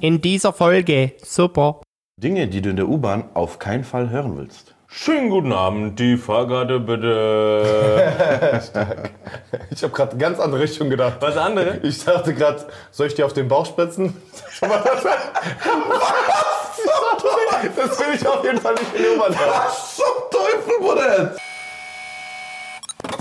in dieser Folge. Super. Dinge, die du in der U-Bahn auf keinen Fall hören willst. Schönen guten Abend, die Fahrkarte bitte. Ich habe gerade ganz andere Richtung gedacht. Was andere? Ich dachte gerade, soll ich dir auf den Bauch spritzen? Schon mal das? Das will ich auf jeden Fall nicht in die U-Bahn. Was zum Teufel, Bruder?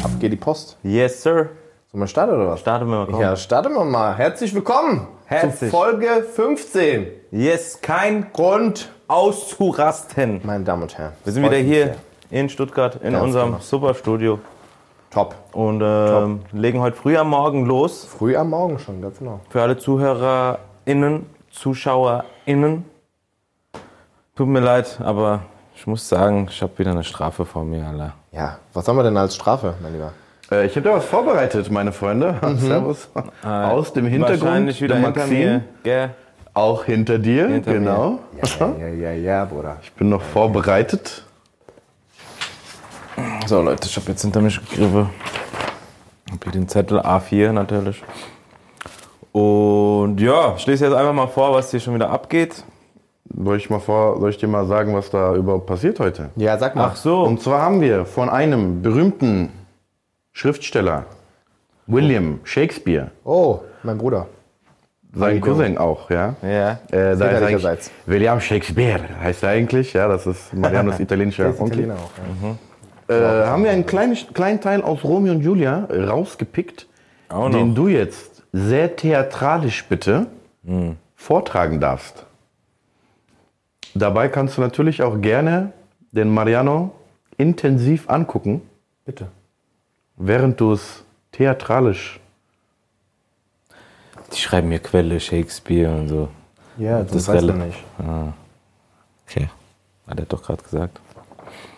Ab geht die Post. Yes, sir. Sollen wir starten oder was? Starten wir mal. Komm. Ja, starten wir mal. Herzlich willkommen Herzlich. zu Folge 15. Yes, kein Grund, auszurasten. meine Damen und Herren. Wir sind wieder hier in Stuttgart in Ganz unserem genau. super Studio Top. und ähm, legen heute früh am Morgen los. Früh am Morgen schon, ganz genau. Für alle ZuhörerInnen, ZuschauerInnen. Tut mir leid, aber ich muss sagen, ich habe wieder eine Strafe vor mir, Alter. Ja, was haben wir denn als Strafe, mein Lieber? Äh, ich habe da was vorbereitet, meine Freunde. Servus. Aus dem Hintergrund. Wahrscheinlich wieder der hinter Maxim. mir. Gell? Auch hinter dir, Hinter genau. Ja, ja, ja, ja, Bruder. Ich bin noch vorbereitet. So Leute, ich habe jetzt hinter mich gegriffen. Hab hier den Zettel A4 natürlich. Und ja, ich lese jetzt einfach mal vor, was hier schon wieder abgeht. Soll ich, mal vor, soll ich dir mal sagen, was da überhaupt passiert heute? Ja, sag mal. Ach so. Und zwar haben wir von einem berühmten Schriftsteller, William Shakespeare, Oh, mein Bruder. sein Cousin auch, ja. Ja. Äh, Väterlicherseits. William Shakespeare heißt er eigentlich, ja, das ist Marianos italienischer Onkel. Italiener auch. Ja. Äh, haben wir einen kleinen, kleinen Teil aus Romeo und Julia rausgepickt, Auch den noch. du jetzt sehr theatralisch bitte vortragen darfst. Dabei kannst du natürlich auch gerne den Mariano intensiv angucken, Bitte. Während du es theatralisch. Die schreiben mir Quelle, Shakespeare und so. Ja, Das das, ist weiß man nicht. Okay. Hat er doch gerade gesagt.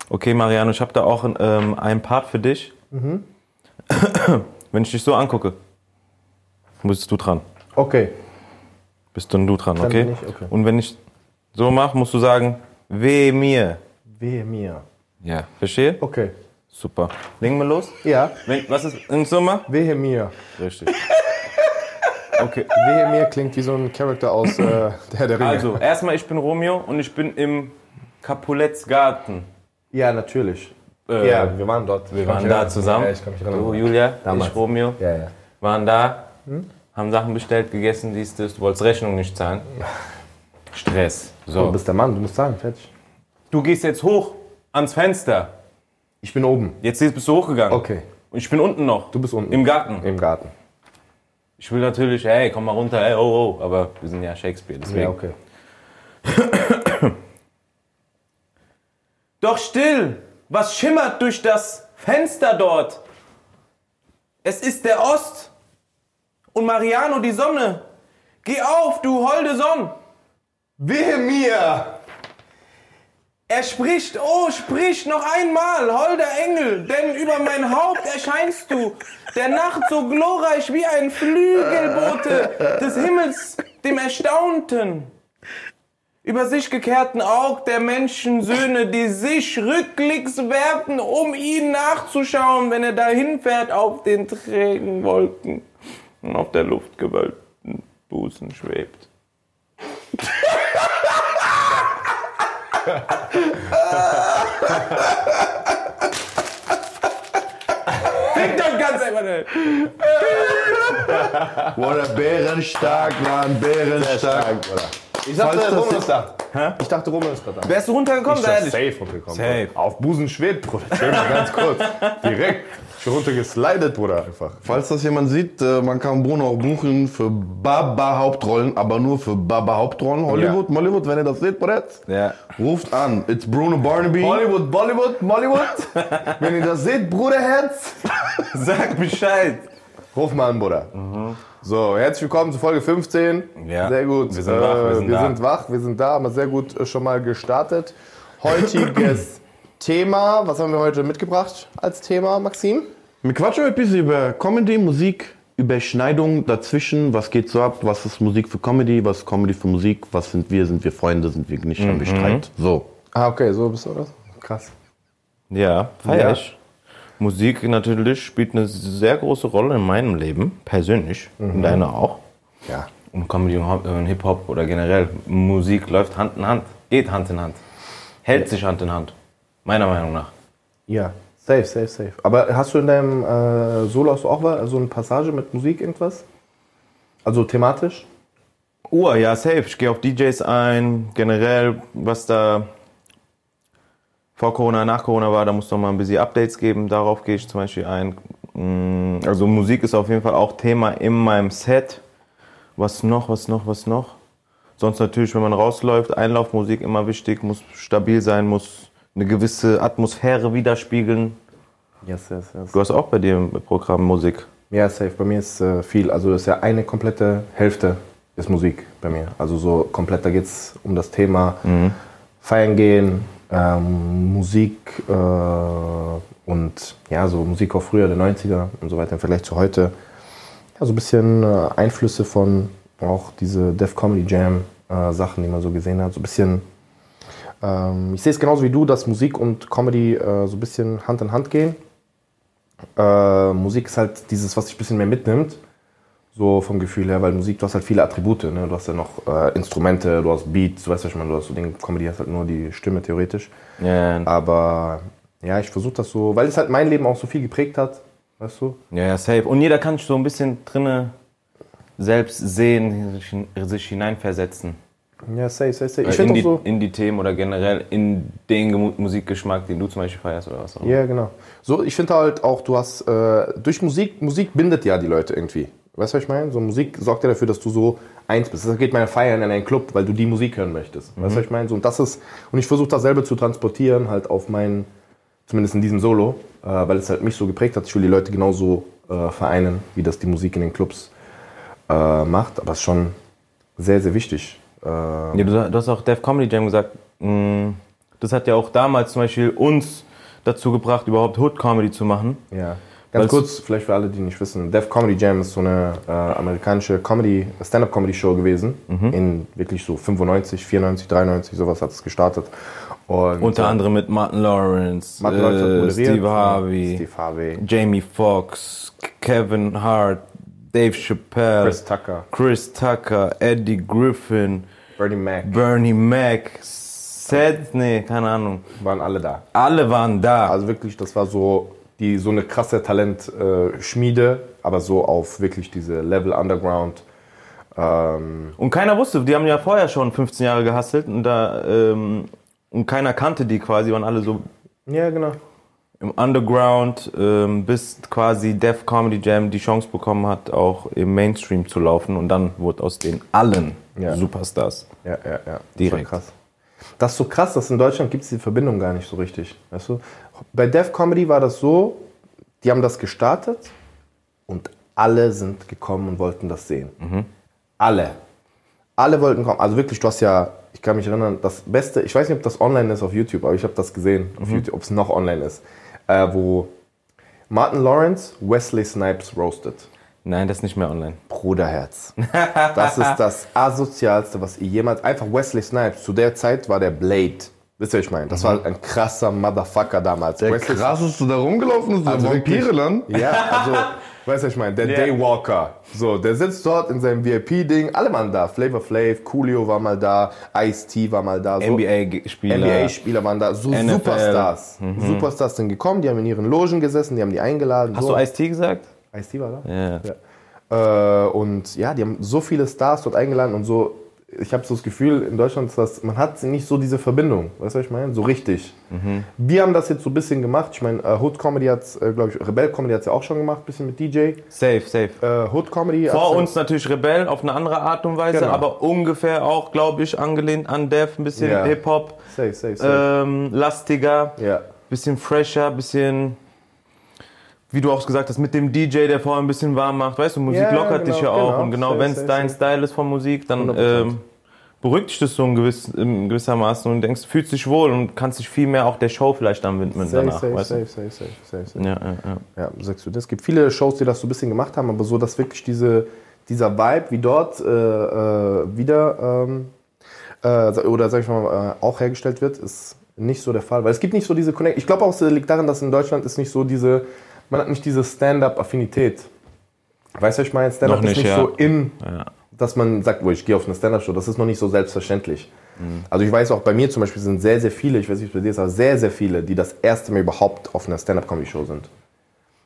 Okay, Mariano, ich habe da auch ähm, einen Part für dich. Wenn ich dich so angucke, bist du dran. Okay. Bist dann du dran, Dann okay? bin ich, okay. Und wenn ich so mache, musst du sagen, weh mir. Wehe mir. Ja, verstehe? Okay. Super. Legen wir los? Ja, Wenn, was ist in Summe? wehe mir. Richtig. Okay. Wehe mir klingt wie so ein Charakter aus äh, der der Ringe. Also, erstmal, ich bin Romeo und ich bin im Capuletts Garten. Ja, natürlich. Äh, ja, wir waren dort. Wir waren da zusammen. Ja, ich kann mich erinnern. Du, Julia, Damals. ich, Romeo, Ja, ja. waren da, haben Sachen bestellt, gegessen, dies, das. Du wolltest Rechnung nicht zahlen. Stress. Du So. bist der Mann, du musst sagen, fertig. Du gehst jetzt hoch ans Fenster. Ich bin oben. Jetzt bist du hochgegangen. Okay. Und ich bin unten noch. Du bist unten. Im Garten. Im Garten. Ich will natürlich, hey, komm mal runter, hey, oh, oh. Aber wir sind ja Shakespeare, deswegen. Ja, okay. Doch still! Was schimmert durch das Fenster dort? Es ist der Ost. Und Mariano die Sonne. Geh auf, du holde Sonn. Wehe mir! Er spricht, oh, sprich noch einmal, holder Engel, denn über mein Haupt erscheinst du, der Nacht so glorreich wie ein Flügelbote des Himmels, dem Erstaunten. Über sich gekehrten Aug der Menschensöhne, die sich rücklings werfen, um ihn nachzuschauen, wenn er dahin fährt auf den trägen Wolken und auf der luftgewölbten Busen schwebt. Fick doch ganz einfach nicht. Oder bärenstark, Mann, bärenstark. Ich dachte, Falls das Roman da. Ich dachte, Roman ist gerade da. Wärst du runtergekommen, Ich bin ehrlich? safe runtergekommen. Safe. Bruder. Auf Busen schwebt, Bruder. Chill mal ganz kurz. Direkt. Schon runtergeslidet, Bruder, einfach. Falls das jemand sieht, äh, man kann Bruno auch buchen für Baba-Hauptrollen, aber nur für Baba-Hauptrollen. Hollywood, Mollywood, wenn ihr das seht, bereits, Ja. ruft an. It's Bruno Barnaby. Hollywood, Bollywood, Mollywood. Wenn ihr das seht, Bruderherz, Sag Bescheid. ruf mal an, Bruder. So, herzlich willkommen zu Folge 15. Ja, Sehr gut. wir sind wach, wir sind wir da. sind wach, wir sind da, haben wir sehr gut äh, schon mal gestartet. Heutiges Thema, was haben wir heute mitgebracht als Thema, Maxim? Wir quatschen ein bisschen über Comedy, Musik, Überschneidung dazwischen. Was geht so ab? Was ist Musik für Comedy? Was ist Comedy für Musik? Was sind wir? Sind wir Freunde? Sind wir nicht am Streit? So. Ah, okay, so bist du das? Krass. Ja, feier ich. Musik natürlich spielt eine sehr große Rolle in meinem Leben, persönlich. In deiner auch. Ja. Und Comedy und Hop- und Hip-Hop oder generell Musik läuft Hand in Hand, geht Hand in Hand, hält sich Hand in Hand, meiner Meinung nach. Ja, safe, safe, safe. Aber hast du in deinem äh, Solo hast du auch so eine Passage mit Musik irgendwas? Also thematisch? Uhr, ja, safe. Ich gehe auf DJs ein, generell, was da vor Corona, nach Corona war, da muss noch mal ein bisschen Updates geben. Darauf gehe ich zum Beispiel ein. Mm, Also Musik ist auf jeden Fall auch Thema in meinem Set. Was noch, was noch, was noch? Sonst natürlich, wenn man rausläuft, Einlaufmusik immer wichtig, muss stabil sein, muss eine gewisse Atmosphäre widerspiegeln. Yes, yes, yes. Du hast auch bei dir im Programm Musik. Ja, safe. Bei mir ist äh, viel. Also das ist ja eine komplette Hälfte ist Musik bei mir. Also so komplett, da geht es um das Thema Feiern gehen, ähm, Musik äh, und ja, so Musik auch früher, der 90er und so weiter im Vergleich zu heute. Ja, so ein bisschen äh, Einflüsse von auch diese Def Comedy Jam äh, Sachen, die man so gesehen hat. So ein bisschen, ähm, ich sehe es genauso wie du, dass Musik und Comedy äh, so ein bisschen Hand in Hand gehen. Äh, Musik ist halt dieses, was dich ein bisschen mehr mitnimmt. So vom Gefühl her, weil Musik, du hast halt viele Attribute. Ne? Du hast ja noch äh, Instrumente, du hast Beats, du weißt was ich meine, du hast so den Comedy hast halt nur die Stimme theoretisch. Ja, Aber ja, ich versuche das so, weil es halt mein Leben auch so viel geprägt hat, weißt du? Ja, ja, safe. Und jeder kann sich so ein bisschen drinne selbst sehen, sich hin- sich hineinversetzen. Ja, safe, safe, safe. Ich in, finde die, so. in die Themen oder generell in den Musikgeschmack, den du zum Beispiel feierst oder was auch immer. Ja, genau. So, ich finde halt auch, du hast äh, durch Musik, Musik bindet ja die Leute irgendwie. Weißt du, was ich meine? So Musik sorgt ja dafür, dass du so eins bist. Das geht meine Feiern in einen Club, weil du die Musik hören möchtest. Weißt du, was ich meine? So, und das ist, und ich versuche dasselbe zu transportieren, halt auf meinen, zumindest in diesem Solo, äh, weil es halt mich so geprägt hat. Ich will die Leute genauso äh, vereinen, wie das die Musik in den Clubs äh, macht. Aber es ist schon sehr, sehr wichtig. Äh, Ja, du, du hast auch Def Comedy Jam gesagt, mh, das hat ja auch damals zum Beispiel uns dazu gebracht, überhaupt Hood Comedy zu machen. Ja. Ganz Weil's- kurz, vielleicht für alle, die nicht wissen, Def Comedy Jam ist so eine äh, amerikanische Comedy, Stand-Up-Comedy-Show gewesen. Mhm. In wirklich so 95, 94, 93, sowas hat es gestartet. Und, Unter äh, anderem mit Martin Lawrence, Martin Lawrence äh. Steve Harvey, Steve Harvey, Jamie Foxx, Kevin Hart, Dave Chappelle, Chris Tucker, Chris Tucker, Eddie Griffin, Bernie Mac, Bernie Mac, Seth, nee, keine Ahnung. waren alle da. Alle waren da. Also wirklich, das war so, die, so eine krasse Talentschmiede, aber so auf wirklich diese Level Underground. Ähm, Und keiner wusste, die haben ja vorher schon 15 Jahre gehustelt und da ähm, und keiner kannte die quasi, waren alle so ja, genau. im Underground, ähm, bis quasi Def Comedy Jam die Chance bekommen hat, auch im Mainstream zu laufen und dann wurde aus den allen Ja. Superstars. Ja, ja, ja. Das Direkt. War krass. Das ist so krass, dass in Deutschland gibt es die Verbindung gar nicht so richtig. Weißt du? Bei Def Comedy war das so, die haben das gestartet und alle sind gekommen und wollten das sehen. Alle. Alle wollten kommen. Also wirklich, du hast ja, ich kann mich erinnern, das Beste, ich weiß nicht, ob das online ist auf YouTube, aber ich habe das gesehen auf YouTube, ob es noch online ist, äh, wo Martin Lawrence Wesley Snipes roastet. Nein, das ist nicht mehr online. Bruderherz. Das ist das asozialste, was ihr jemals. Einfach Wesley Snipes. Zu der Zeit war der Blade. Wisst ihr, was ich meine? Das war ein krasser Motherfucker damals. Der Wesley krasseste da rumgelaufen ist, der Also wirklich. Vampire-Land. Ja, also, weißt du, was ich meine? Der Daywalker. So, der sitzt dort in seinem VIP-Ding. Alle waren da. Flavor Flav, Coolio war mal da, Ice-T war mal da. So. NBA-Spieler. NBA-Spieler waren da. So NFL. Superstars. Superstars sind gekommen, die haben in ihren Logen gesessen, die haben die eingeladen. Hast so. du Ice-T gesagt? Ice-T war da? Ja. Ja. Äh, und ja, die haben so viele Stars dort eingeladen und so. Ich habe so das Gefühl, in Deutschland ist das, man hat nicht so diese Verbindung. Weißt du, was ich meine? So richtig. Wir haben das jetzt so ein bisschen gemacht. Ich meine, äh, Hood Comedy hat äh, glaube ich, Rebell Comedy hat es ja auch schon gemacht, ein bisschen mit DJ. Safe, safe. Äh, Hood Comedy. Vor uns natürlich Rebell auf eine andere Art und Weise, Genau. aber ungefähr auch, glaube ich, angelehnt an Def, ein bisschen Ja. Hip-Hop, Safe, safe, safe. ähm, lastiger, ja. bisschen fresher, bisschen, wie du auch gesagt hast, mit dem DJ, der vorher ein bisschen warm macht. Weißt du, Musik Ja, lockert genau, dich ja auch. genau. Und genau, wenn es dein. Style ist von Musik, dann 100%. ähm, beruhigt dich das so in, gewiss, in gewissermaßen und denkst, fühlst dich wohl und kannst dich viel mehr auch der Show vielleicht dann widmen Safe, danach. safe, weißt safe, safe, safe, safe, safe. Du? Ja, ja, ja. Ja, sagst du. Es gibt viele Shows, die das so ein bisschen gemacht haben, aber so, dass wirklich diese, dieser Vibe wie dort äh, äh, wieder ähm, äh, oder sag ich mal äh, auch hergestellt wird, ist nicht so der Fall. Weil es gibt nicht so diese Connect. Ich glaube auch, es liegt daran, dass in Deutschland ist nicht so diese, man hat nicht diese Stand-up-Affinität. Weißt du, ich meine? Stand-up ist nicht, ja. so in. Ja. dass man sagt, wo ich gehe auf eine Stand-Up-Show, das ist noch nicht so selbstverständlich. Also ich weiß auch, bei mir zum Beispiel sind sehr, sehr viele, ich weiß nicht, wie es bei dir ist, aber sehr, sehr viele, die das erste Mal überhaupt auf einer Stand-Up-Comedy-Show sind.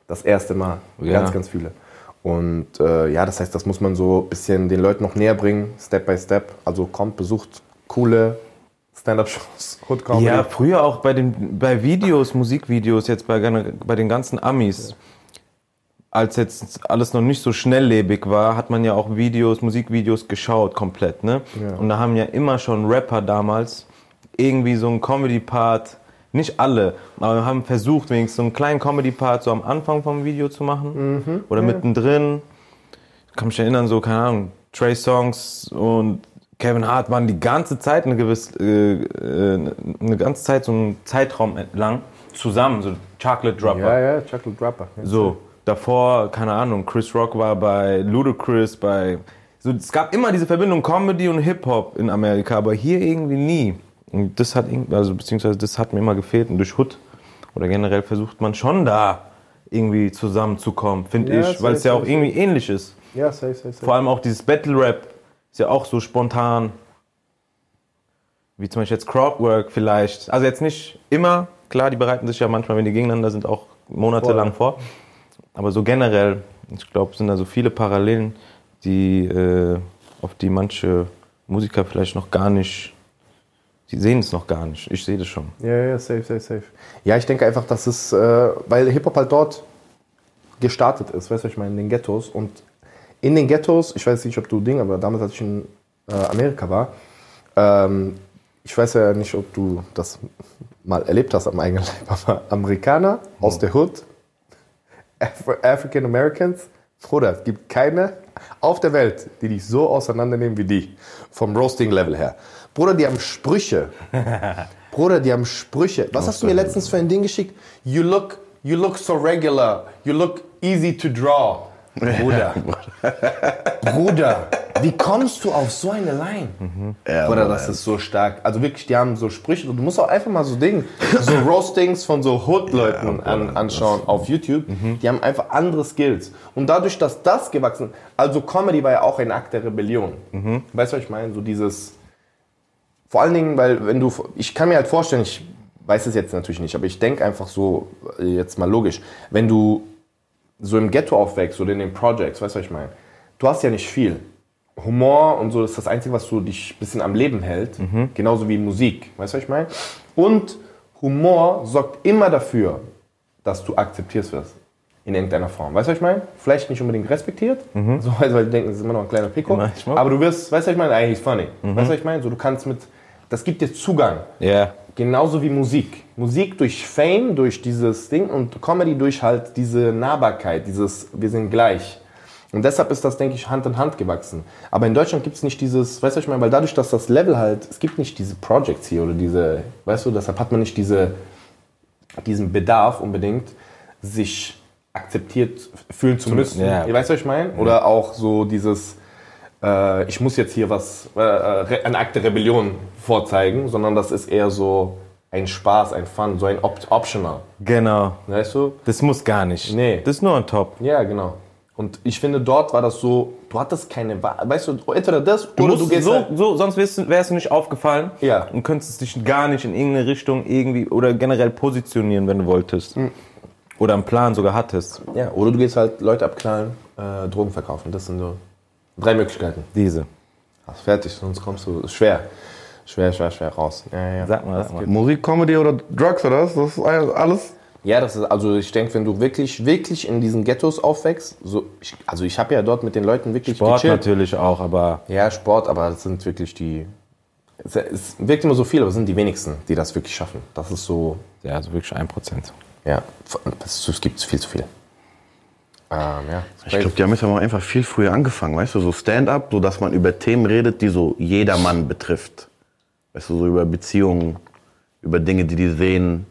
Das erste Mal. Ja. Ganz, ganz viele. Und äh, ja, das heißt, das muss man so ein bisschen den Leuten noch näher bringen, Step by Step. Also kommt, besucht coole Stand-Up-Shows, Comedy. Ja, früher auch bei den bei Videos, Musikvideos, jetzt bei, bei den ganzen Amis, als jetzt alles noch nicht so schnelllebig war, hat man ja auch Videos, Musikvideos geschaut komplett, ne? Und da haben ja immer schon Rapper damals irgendwie so einen Comedy-Part, nicht alle, aber haben versucht, wenigstens so einen kleinen Comedy-Part so am Anfang vom Video zu machen oder mittendrin. Ich kann mich erinnern, so, keine Ahnung, Trey Songs und Kevin Hart waren die ganze Zeit eine gewisse, äh, äh, eine ganze Zeit so einen Zeitraum lang zusammen, so Chocolate Dropper. ja, ja, Chocolate Rapper. Ja. So, davor, keine Ahnung, Chris Rock war bei Ludacris, bei. So, es gab immer diese Verbindung Comedy und Hip-Hop in Amerika, aber hier irgendwie nie. Und das hat irgendwie, also beziehungsweise das hat mir immer gefehlt. Und durch Hood oder generell versucht man schon da irgendwie zusammenzukommen, finde Ja, ich, weil es ja auch irgendwie ähnlich ist. Ja, safe, safe, safe. Vor allem auch dieses Battle Rap ist ja auch so spontan. Wie zum Beispiel jetzt Crowdwork vielleicht. Also jetzt nicht immer, klar, die bereiten sich ja manchmal, wenn die gegeneinander sind, auch monatelang vor. Aber so generell, ich glaube, sind da so viele Parallelen, die, äh, auf die manche Musiker vielleicht noch gar nicht, die sehen es noch gar nicht. Ich sehe das schon. Ja, ja, safe, safe, safe. Ja, ich denke einfach, dass es, äh, weil Hip-Hop halt dort gestartet ist, weißt du, ich meine, in den Ghettos. Und in den Ghettos, ich weiß nicht, ob du Ding, aber damals, als ich in äh, Amerika war, ähm, ich weiß ja nicht, ob du das mal erlebt hast am eigenen Leib, aber Amerikaner aus der Hood, Af African Americans, Bruder, es gibt keine auf der Welt, die dich so auseinandernehmen wie die. Vom Roasting-Level her. Bruder, die haben Sprüche. Bruder, die haben Sprüche. Was hast du mir letztens für ein Ding geschickt? You look, you look so regular. You look easy to draw. Bruder. Bruder, wie kommst du auf so eine Line? Ja, Bruder, das ist so stark. Also wirklich, die haben so Sprüche. Du musst auch einfach mal so Ding, so Roastings von so Hood-Leuten an, anschauen auf YouTube. Die haben einfach andere Skills. Und dadurch, dass das gewachsen ist, also Comedy war ja auch ein Akt der Rebellion. Weißt du, was ich meine? So dieses, vor allen Dingen, weil wenn du, ich kann mir halt vorstellen, ich weiß es jetzt natürlich nicht, aber ich denke einfach so, äh, jetzt mal logisch, wenn du so im Ghetto aufwächst oder in den Projects, weißt du, was ich meine? Du hast ja nicht viel. Humor und so ist das Einzige, was so dich ein bisschen am Leben hält. Genauso wie Musik, weißt du, was ich meine? Und Humor sorgt immer dafür, dass du akzeptiert wirst. In irgendeiner Form. Weißt du, was ich meine? Vielleicht nicht unbedingt respektiert, so, weil weil die denken, das ist immer noch ein kleiner Pico. Aber du wirst, weißt du, was ich meine? Eigentlich ist funny. Weißt du, was ich meine? So, du kannst mit, das gibt dir Zugang. Ja. Genauso wie Musik. Musik durch Fame, durch dieses Ding und Comedy durch halt diese Nahbarkeit, dieses wir sind gleich. Und deshalb ist das, denke ich, Hand in Hand gewachsen. Aber in Deutschland gibt es nicht dieses, weißt du, ich meine, weil dadurch, dass das Level halt, es gibt nicht diese Projects hier oder diese, weißt du, deshalb hat man nicht diese, diesen Bedarf unbedingt, sich akzeptiert fühlen zu müssen. ja. Weißt du, was ich meine? Oder auch so dieses, äh, ich muss jetzt hier was, äh, äh, ein Akt der Rebellion vorzeigen, sondern das ist eher so ein Spaß, ein Fun, so ein Op Optional. Genau. Weißt du? Das muss gar nicht. Nee. Das ist nur ein Top. Ja, genau. Und ich finde, dort war das so, du hattest keine Wahl. Weißt du, entweder das Du oder du gehst so, halt, so, sonst wärst du, wärst du nicht aufgefallen Ja. und könntest dich gar nicht in irgendeine Richtung irgendwie oder generell positionieren, wenn du wolltest. Hm. Oder einen Plan sogar hattest. ja, oder du gehst halt Leute abknallen, äh, Drogen verkaufen. Das sind so drei Möglichkeiten. Diese. Hast fertig, sonst kommst du schwer. Schwer, schwer, schwer raus. Ja, ja. Sag mal, sag mal. Musik, Comedy oder Drugs oder was? Das ist alles. Ja, das ist, also ich denke, wenn du wirklich, wirklich in diesen Ghettos aufwächst, so, ich, also ich habe ja dort mit den Leuten wirklich Sport gechillt. natürlich auch, aber Ja, Sport, aber das sind wirklich die, es, es wirkt immer so viel, aber es sind die wenigsten, die das wirklich schaffen. Das ist so, ja, also wirklich ein Prozent. ja, es gibt viel zu viel. Ähm, ja. Ich glaube, die haben jetzt aber einfach viel früher angefangen, weißt du, so Stand-up, so dass man über Themen redet, die so jedermann betrifft. Weißt du, so über Beziehungen, über Dinge, die die sehen.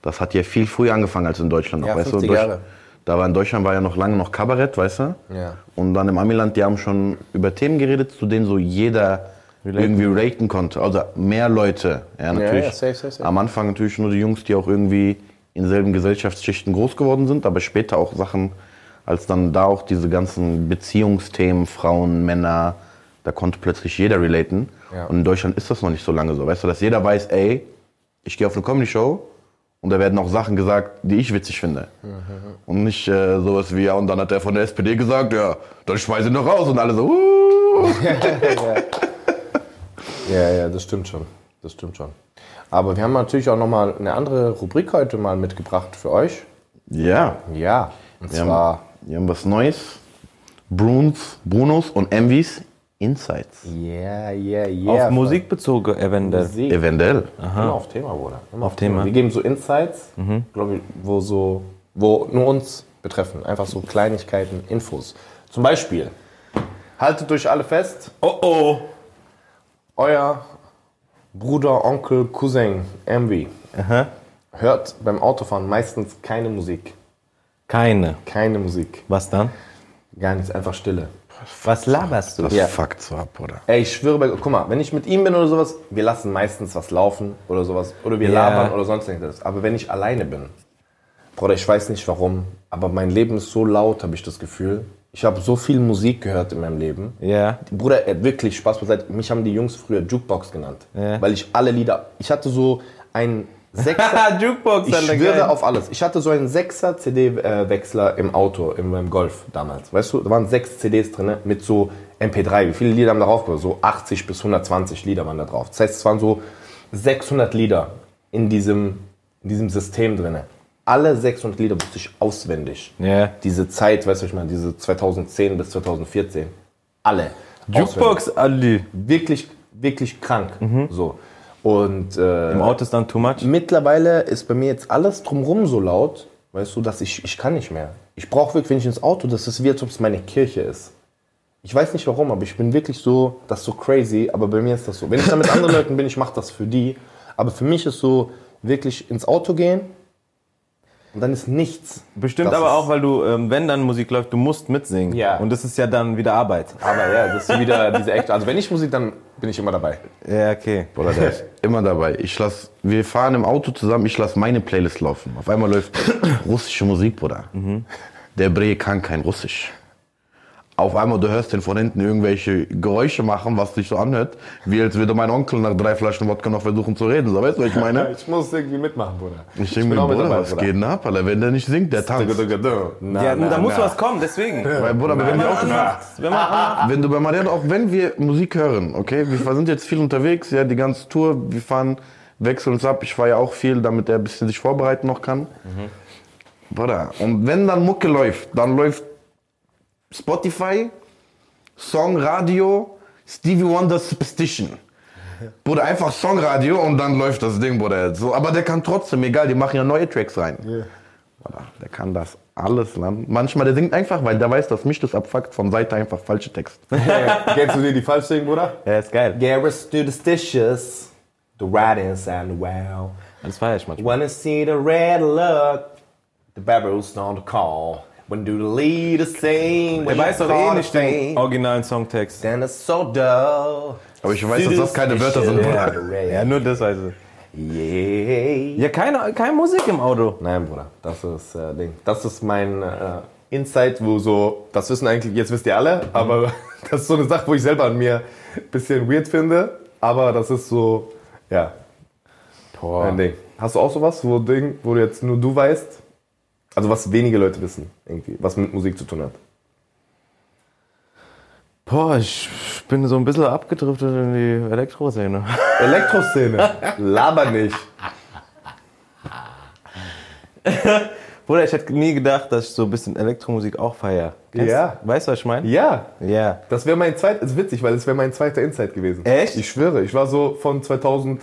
Das hat ja viel früher angefangen als in Deutschland noch, Ja, weißt 50 du. Jahre. Da war in Deutschland war ja noch lange noch Kabarett, weißt du? Ja. Und dann im Amiland, die haben schon über Themen geredet, zu denen so jeder irgendwie relaten konnte. Also mehr Leute. Ja, natürlich. ja, safe, safe, safe. Am Anfang natürlich nur die Jungs, die auch irgendwie in selben Gesellschaftsschichten groß geworden sind, aber später auch Sachen, als dann da auch diese ganzen Beziehungsthemen, Frauen, Männer, da konnte plötzlich jeder relaten. Ja. Und in Deutschland ist das noch nicht so lange so. Weißt du, dass jeder weiß, ey, ich gehe auf eine Comedy-Show und da werden auch Sachen gesagt, die ich witzig finde. Und nicht äh, sowas wie, ja, und dann hat der von der SPD gesagt, ja, dann schmeiß ihn noch raus und alle so, uh. Ja, ja, das stimmt schon. Das stimmt schon. Aber wir haben natürlich auch nochmal eine andere Rubrik heute mal mitgebracht für euch. Ja, Ja. Und wir zwar. Wir haben was Neues. Bruns, Brunos und Envys Insights. Yeah, yeah, yeah. Auf Musik bezogen, eventuell. Musik. Eventuell. Immer auf Thema, Bruder. Immer Auf Thema. Wir geben so Insights, glaube ich, wo so, wo nur uns betreffen. Einfach so Kleinigkeiten, Infos. Zum Beispiel, haltet euch alle fest, Oh oh. euer Bruder, Onkel, Cousin, Envy, Aha. hört beim Autofahren meistens keine Musik. Keine. Keine Musik. Was dann? Gar nichts, einfach Stille. Was laberst du? Das Ja. fuckt so ab, oder? Ey, ich schwöre bei guck mal, wenn ich mit ihm bin oder sowas, wir lassen meistens was laufen oder sowas. Oder wir Ja. labern oder sonst irgendwas. Aber wenn ich alleine bin, Bruder, ich weiß nicht warum, aber mein Leben ist so laut, habe ich das Gefühl. Ich habe so viel Musik gehört in meinem Leben. Ja. Bruder, äh, wirklich Spaß beiseite. Mich haben die Jungs früher Jukebox genannt. Ja. Weil ich alle Lieder. Ich hatte so ein Sechser. Jukebox, ich schwöre auf alles. Ich hatte so einen Sechser CD-Wechsler im Auto, in meinem Golf damals. Weißt du, da waren sechs CDs drin mit so MP3. Wie viele Lieder haben da drauf? So 80 bis 120 Lieder waren da drauf. Das heißt, es waren so 600 Lieder in diesem, in diesem System drin. Alle 600 Lieder wusste ich auswendig Ja. diese Zeit, weißt du, ich meine, diese 2010 bis 2014, alle. Jukebox, Ali. Wirklich, wirklich krank. So. Und äh, Im Auto ist dann too much? mittlerweile ist bei mir jetzt alles drumrum so laut, weißt du, dass ich, ich kann nicht mehr. Ich brauche wirklich, wenn ich ins Auto, das ist wie, als ob es meine Kirche ist. Ich weiß nicht warum, aber ich bin wirklich so, das ist so crazy, aber bei mir ist das so. Wenn ich da mit anderen Leuten bin, ich mache das für die, aber für mich ist so wirklich ins Auto gehen und dann ist nichts. Bestimmt Das aber auch, weil du, ähm, wenn dann Musik läuft, du musst mitsingen. Ja. Und das ist ja dann wieder Arbeit. Aber ja, das ist wieder diese echte. Also wenn ich Musik, dann bin ich immer dabei. Ja, okay. Bruder, der ist immer dabei. Ich lass, wir fahren im Auto zusammen, ich lasse meine Playlist laufen. Auf einmal läuft russische Musik, Bruder. Der Bre kann kein Russisch. Auf einmal, du hörst den von hinten irgendwelche Geräusche machen, was sich so anhört, wie als würde mein Onkel nach drei Flaschen Wodka noch versuchen zu reden. So, weißt du, was ich meine? Ich muss irgendwie mitmachen, Bruder. Ich denke mir, Bruder, dabei, was Bruder. geht denn ab, Alter? Wenn der nicht singt, der tanzt. Na, Ja, na, da muss na. was kommen, deswegen. Weil, Bruder, wenn wir auch Wenn anmacht. Wenn du bei Mariano, auch wenn wir Musik hören, okay, wir sind jetzt viel unterwegs, ja, die ganze Tour, wir fahren, wechseln uns ab, ich fahre ja auch viel, damit er ein bisschen sich vorbereiten noch kann. Bruder, und wenn dann Mucke läuft, dann läuft Spotify, Song, Radio, Stevie Wonder Superstition. Bruder, einfach Songradio und dann läuft das Ding, Bruder. So, aber der kann trotzdem, egal, die machen ja neue Tracks rein. Bruder, der kann das alles lernen. Manchmal, der singt einfach, weil der weiß, dass mich das abfuckt, von Seite einfach falsche Text. Kennst du dir die falsch singen, Bruder? Ja, ist geil. Gareth do the stitches, the writings and the wow. Das feier ich manchmal. Wanna see the red look, the barrels on the call. When do the leaders sing? Der weiß doch eh nicht den originalen Songtext. Then it's so dull. Aber ich weiß, dass das keine Wörter sind. Ja, nur das weiß ich. Yeah. Ja, keine, keine Musik im Auto. Nein, Bruder, das ist äh, Ding. Das ist mein äh, Insight, wo so, das wissen eigentlich, jetzt wisst ihr alle, aber das ist so eine Sache, wo ich selber an mir ein bisschen weird finde, aber das ist so, ja, mein Ding. Hast du auch sowas, wo Ding, wo du jetzt nur du weißt? Also was wenige Leute wissen, irgendwie, was mit Musik zu tun hat. Boah, ich bin so ein bisschen abgedriftet in die Elektroszene. Elektroszene, laber nicht. Bruder, ich hätte nie gedacht, dass ich so ein bisschen Elektromusik auch feiere. Ja. Weißt du, was ich meine? Ja, Ja. Das wäre mein zweiter, ist witzig, weil es wäre mein zweiter Insight gewesen. Echt? Ich schwöre, ich war so von 2008,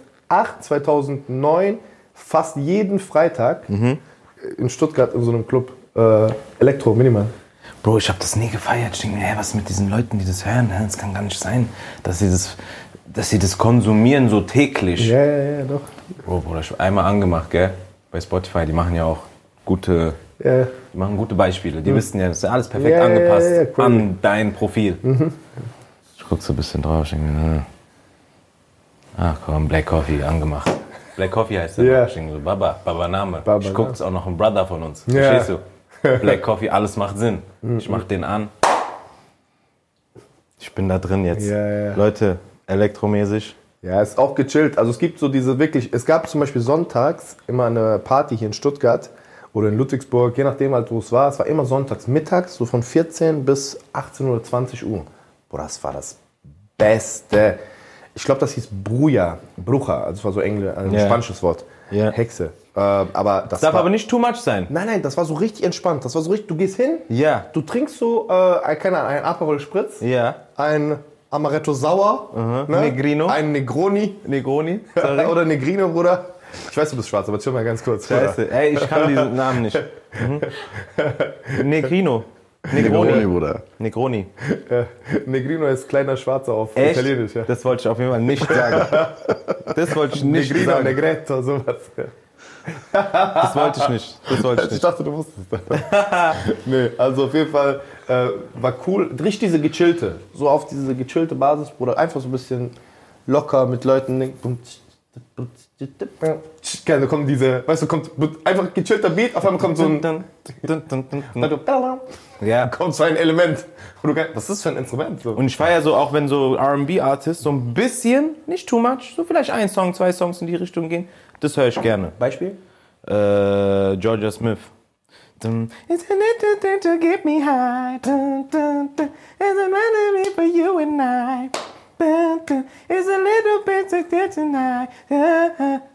2009 fast jeden Freitag in Stuttgart in so einem Club äh, Elektro Minimal. Bro, ich habe das nie gefeiert. Ich denke mir, hey, was ist mit diesen Leuten, die das hören? Das kann gar nicht sein, dass sie das, dass sie das konsumieren so täglich. Ja, ja, ja, doch. Bro, Bruder, ich hab einmal angemacht, gell? Bei Spotify, die machen ja auch gute, Ja. die machen gute Beispiele. Die wissen ja, das ist alles perfekt Ja, angepasst ja, cool. an dein Profil. Ich guck so ein bisschen drauf, ich denke mir, hm. ach komm, Black Coffee, angemacht. Black Coffee heißt der. Ja. Ich denke so, Baba, Baba Name. Baba ich guck, Name. ist auch noch ein Brother von uns. Ja. Verstehst du? Black Coffee, alles macht Sinn. Ich mach den an. Ich bin da drin jetzt. Ja. Leute, elektromäßig. Ja, ist auch gechillt. Also es gibt so diese wirklich, es gab zum Beispiel sonntags immer eine Party hier in Stuttgart oder in Ludwigsburg, je nachdem halt, wo es war. Es war immer sonntags mittags, so von 14 bis 18 oder 20 Uhr. Boah, das war das Beste. Ich glaube, das hieß Bruja, Bruja, also das war so Engl ein Ja. spanisches Wort. Ja. Hexe. Äh, aber das Das darf war, aber nicht too much sein. Nein, nein, das war so richtig entspannt. Das war so richtig, du gehst hin, Ja. du trinkst so, äh, keine Ahnung, ein Aperol Spritz, Ja. ein Amaretto Sauer, ne? Negrino. ein Negroni, Negroni. oder Negrino, Bruder. Ich weiß, du bist schwarz, aber chill mal ganz kurz. Scheiße. Ey, ich kann diesen Namen nicht. Mhm. Negrino. Negroni, Negroni. Bruder. Negroni. Äh, Negrino ist kleiner Schwarzer auf Echt? Italienisch. Ja. Das wollte ich auf jeden Fall nicht sagen. Das wollte ich nicht Negrino, sagen. Negretto, sowas. Das wollte ich nicht. Das wollte ich Ich nicht. dachte, du wusstest das. nee, also auf jeden Fall äh, war cool. Richtig diese gechillte, so auf diese gechillte Basis, Bruder. Einfach so ein bisschen locker mit Leuten. Da kommen diese, weißt du, kommt einfach gechillter Beat, auf einmal kommt so ein. Ja. kommt so ein Element. Du Was ist das für ein Instrument? So. Und ich feiere so auch, wenn so R&B-Artists so ein bisschen, nicht too much, so vielleicht ein Song, zwei Songs in die Richtung gehen, das höre ich gerne. Beispiel? Äh, Georgia Smith. It's a little thing to get me high. It's a melody for you and I. It's a little bit get tonight.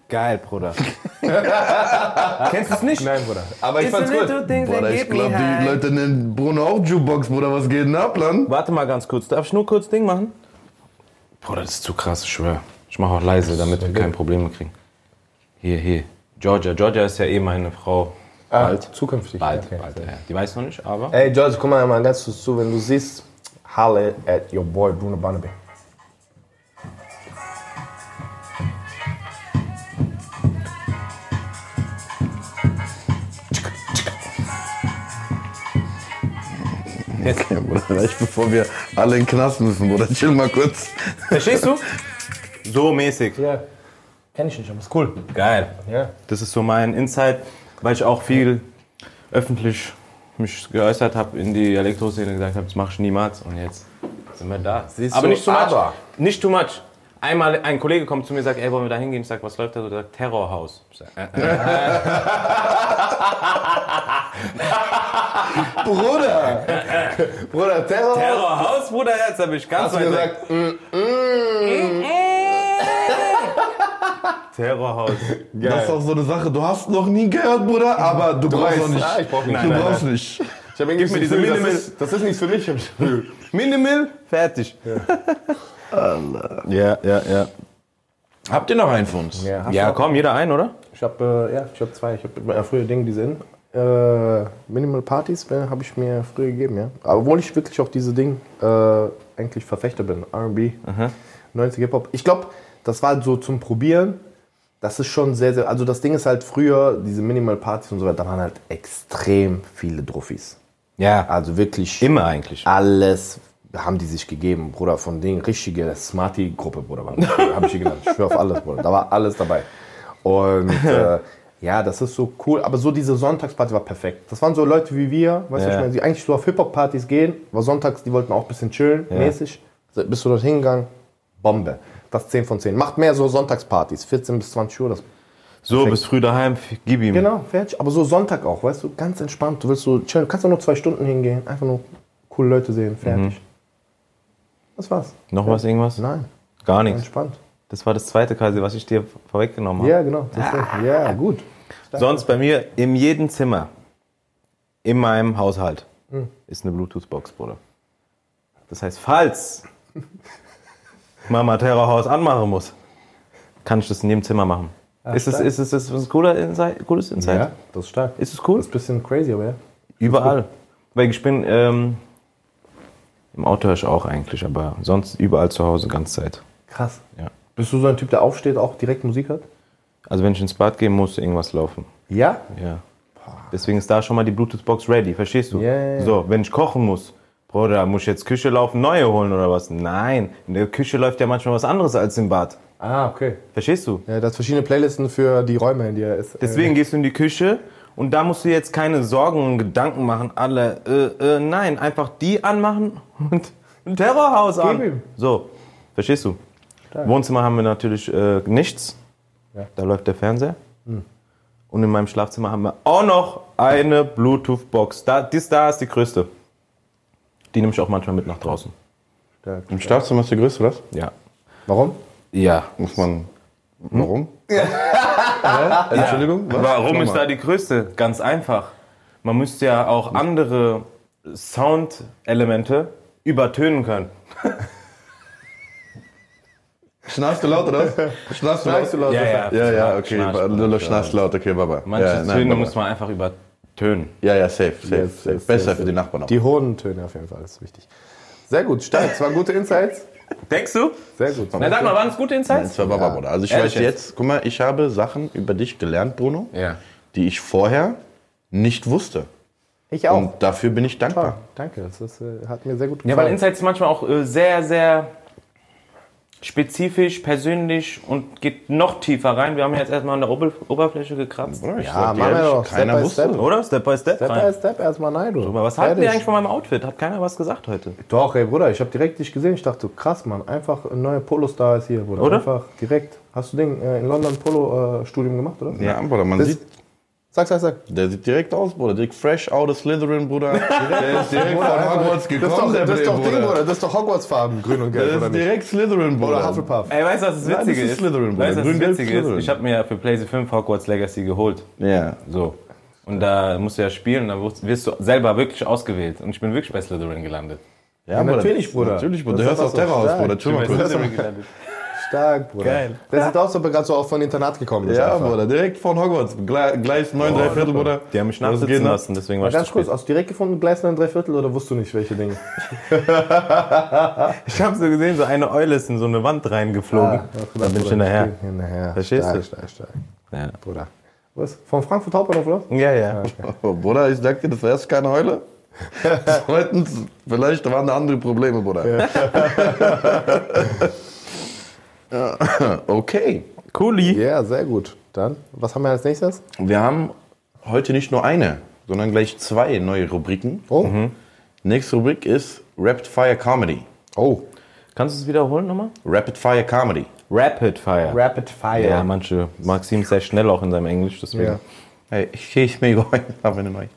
Geil, Bruder. Kennst du es nicht? Nein, Bruder. Aber ich It's a fand's gut. little thing that Bruder, ich glaube, die. Leute nennen Bruno auch Jukebox, Bruder. Was geht denn ab, Land? Warte mal ganz kurz. Darf ich nur kurz Ding machen? Bruder, das ist zu krass, ich schwöre. Ich mache auch leise, damit wir keine Probleme kriegen. Hier, hier. Georgia. Georgia ist ja eh meine Frau. Ah, Bald. Zukünftig. Bald, Okay. bald. Ja. Die weiß noch nicht, aber. Ey, George, guck mal mal ganz kurz zu, wenn du siehst, holle at your boy Bruno Barnaby. Okay, Bruder, reicht bevor wir alle in den Knast müssen, Bruder. Chill mal kurz. Verstehst du? So mäßig. Ja, kenn ich nicht, aber ist cool. Geil. Ja. Das ist so mein Insight, weil ich auch viel öffentlich mich geäußert habe in die Elektroszene gesagt habe, das mache ich niemals und jetzt sind wir da. Siehst aber du, nicht too much. aber- Nicht too much. Einmal ein Kollege kommt zu mir und sagt, ey, wollen wir da hingehen? Ich sag, was läuft da so? Der sagt, Terrorhaus. Ich sag, äh, äh. Bruder! Bruder, Terror! Terrorhaus, Bruder, jetzt habe ich ganz Hast du weit gesagt, weg. mm, Terrorhaus. Das ist auch so eine Sache. Du hast noch nie gehört, Bruder, aber du, brauchst weißt- noch nicht. Ah, ich brauch nicht. du Nein, nein, brauchst nicht. ich hab irgendwie diese Minimal- Das ist, das ist nichts für mich. hab ich das Gefühl. Minimal, fertig. Ja, ja, ja. Habt ihr noch einen für uns? Ja, Ja, du komm, jeder ein, oder? Ich habe äh, ja, ich hab zwei. Ich habe äh, früher Dinge, die sind. Äh, Minimal Partys habe ich mir früher gegeben, ja. Obwohl ich wirklich auch diese Ding äh, eigentlich Verfechter bin. RB, 90 Hip-Hop. Ich glaube, das war so zum Probieren. Das ist schon sehr, sehr. Also das Ding ist halt früher, diese Minimal Partys und so weiter, da waren halt extrem viele Druffis. Ja, Also wirklich immer eigentlich. alles haben die sich gegeben, Bruder, von denen richtige Smarty-Gruppe, Bruder, habe ich hier genannt. Ich schwör auf alles, Bruder. Da war alles dabei. Und äh, ja, das ist so cool. Aber so diese Sonntagsparty war perfekt. Das waren so Leute wie wir, weißt du, Ja. meine, die eigentlich so auf Hip-Hop-Partys gehen, aber sonntags, die wollten auch ein bisschen chillen, mäßig. So, Bist du dort hingegangen? Bombe. Das 10 von 10. Macht mehr so Sonntagspartys, 14 bis 20 Uhr. Das So, bist früh daheim, gib ihm. Genau, fertig. Aber so Sonntag auch, weißt du, ganz entspannt. Du willst so chillen, du kannst auch nur zwei Stunden hingehen, einfach nur coole Leute sehen, fertig. Das war's. Noch was, irgendwas? Nein, Gar nichts. entspannt. Das war das zweite quasi, was ich dir vorweggenommen habe. Ja, genau. Ist- Ja, gut. Sonst bei mir in jedem Zimmer, in meinem Haushalt, Hm. ist eine Bluetooth-Box, Bruder. Das heißt, falls Mama Terrorhaus anmachen muss, kann ich das in jedem Zimmer machen. ist, es, stark. ist, es, ist es ein cooler Insight, cooles Insight? Ja, das ist stark. Ist es cool? Das ist ein bisschen crazy, aber ja. Überall. Weil ich bin, ähm, im Auto höre ich auch eigentlich, aber sonst überall zu Hause, ganze Zeit. Krass. Ja. Bist du so ein Typ, der aufsteht, auch direkt Musik hat? Also wenn ich ins Bad gehe, muss irgendwas laufen. Ja? Ja. Deswegen ist da schon mal die Bluetooth-Box ready, verstehst du? Ja, ja, ja. So, wenn ich kochen muss, Bruder, muss ich jetzt Küche laufen, neue holen oder was? Nein, in der Küche läuft ja manchmal was anderes als im Bad. Ah, okay. Verstehst du? Ja, das verschiedene Playlisten für die Räume, in die er ist. Deswegen gehst du in die Küche und da musst du jetzt keine Sorgen und Gedanken machen, alle, äh, äh, nein, einfach die anmachen und ein Terrorhaus an. So, verstehst du? Wohnzimmer haben wir natürlich äh, nichts. Ja. Hm. Da läuft der Fernseher. Und in meinem Schlafzimmer haben wir auch noch eine Bluetooth-Box. Da, dies da ist die größte. Die nehme ich auch manchmal mit nach draußen. Stark. Im Schlafzimmer ist der größte, was? Ja. Warum? Ja. Muss man. Warum? Ja. Entschuldigung? Was? Warum ist da die größte? Ganz einfach. Man müsste ja auch andere Soundelemente übertönen können. Schnarchst du laut, oder? Schnarchst du laut? Schnarchst du laut? Ja, ja. Ja, ja, okay. Schnarchst Du laut, schnarchst laut, okay, Baba. Manche ja, nein, Töne Baba. muss man einfach übertönen. Ja, ja, safe, safe, Yes, safe. Besser yes, für die Nachbarn auch. Die hohen Töne auf jeden Fall, das ist wichtig. Sehr gut, stark. Das waren gute Insights. Denkst du? Sehr gut. Na, sag mal, waren es gute Insights? Das war Baba, Bruder. Also ich Ehrlich weiß jetzt? guck mal, ich habe Sachen über dich gelernt, Bruno, Ja. die ich vorher nicht wusste. Ich auch. Und dafür bin ich dankbar. Ah, danke, das ist, äh, hat mir sehr gut Ja, gefallen. weil Insights manchmal auch äh, sehr, sehr spezifisch, persönlich und geht noch tiefer rein. Wir haben jetzt erstmal an der Ober Oberfläche gekratzt. Ich Ja, machen wir doch. Step Keiner by wusste. step. Oder? Step by Step. Step rein. by Step erstmal nein, du. Aber was halten wir eigentlich von meinem Outfit? Hat keiner was gesagt heute. Doch, ey Bruder, ich habe direkt dich gesehen. Ich dachte so, krass, Mann, einfach ein neuer Polostar ist hier, Bruder. Oder? Einfach direkt. Hast du den äh, in London Polo-Studium gemacht, oder? Ja, Bruder, man Das- sieht, Sag, sag, sag. der sieht direkt aus, Bruder. Direkt fresh out of Slytherin, Bruder. Der ist direkt von Hogwarts Das ist gekommen, doch, der das ist doch Bruder. Ding, Bruder. Das ist doch Hogwarts-Farben, grün und gelb, Der oder ist nicht? direkt Slytherin, Bruder. Oder Hufflepuff. Ey, weißt du, was das Nein, Witzige das ist? Slytherin, Bruder. weißt du, was das Witzige ist? Slytherin. Ich habe mir ja für PlayStation 5 Hogwarts Legacy geholt. Ja. So. Und da musst du ja spielen, dann wirst- wirst du selber wirklich ausgewählt. Und ich bin wirklich bei Slytherin gelandet. Ja, natürlich, Bruder. Natürlich, Bruder. Das Du hörst aus einfach Terror aus, Bruder. Chill mal bei kurz. Stark, Bruder. Geil. Der sieht aus, als ob er gerade so auch von Internat gekommen ist. Ja, einfach. Bruder. Direkt von Hogwarts. Gle- Gleis 9, 3 Viertel, Bruder. Die haben mich nachsitzen lassen, deswegen war ich ganz kurz, spät. hast du direkt gefunden, Gleisland drei Viertel oder wusstest du nicht, welche Dinge? Ich habe so gesehen, so eine Eule ist in so eine Wand reingeflogen. da bin ich hinterher. hinterher. Verstehst stark, du? Stark, stark, Ja. Bruder. Was? Von Frankfurt Hauptbahnhof, oder? Ja, ja. Oh, Bruder, ich sag dir, das war erst keine Heule. Zweitens, vielleicht waren da andere Probleme, Bruder. Ja. okay. Cooli. Ja, sehr gut. Dann, was haben wir als nächstes? Wir haben heute nicht nur eine, sondern gleich zwei neue Rubriken. Oh. Nächste Rubrik ist Rapid Fire Comedy. Oh. Kannst du es wiederholen nochmal? Rapid Fire Comedy. Rapid Fire. Rapid Fire. Ja, manche. Maxim ist sehr schnell auch in seinem Englisch, deswegen. Ja. Hey, ich ich mir rein, habe eine neue.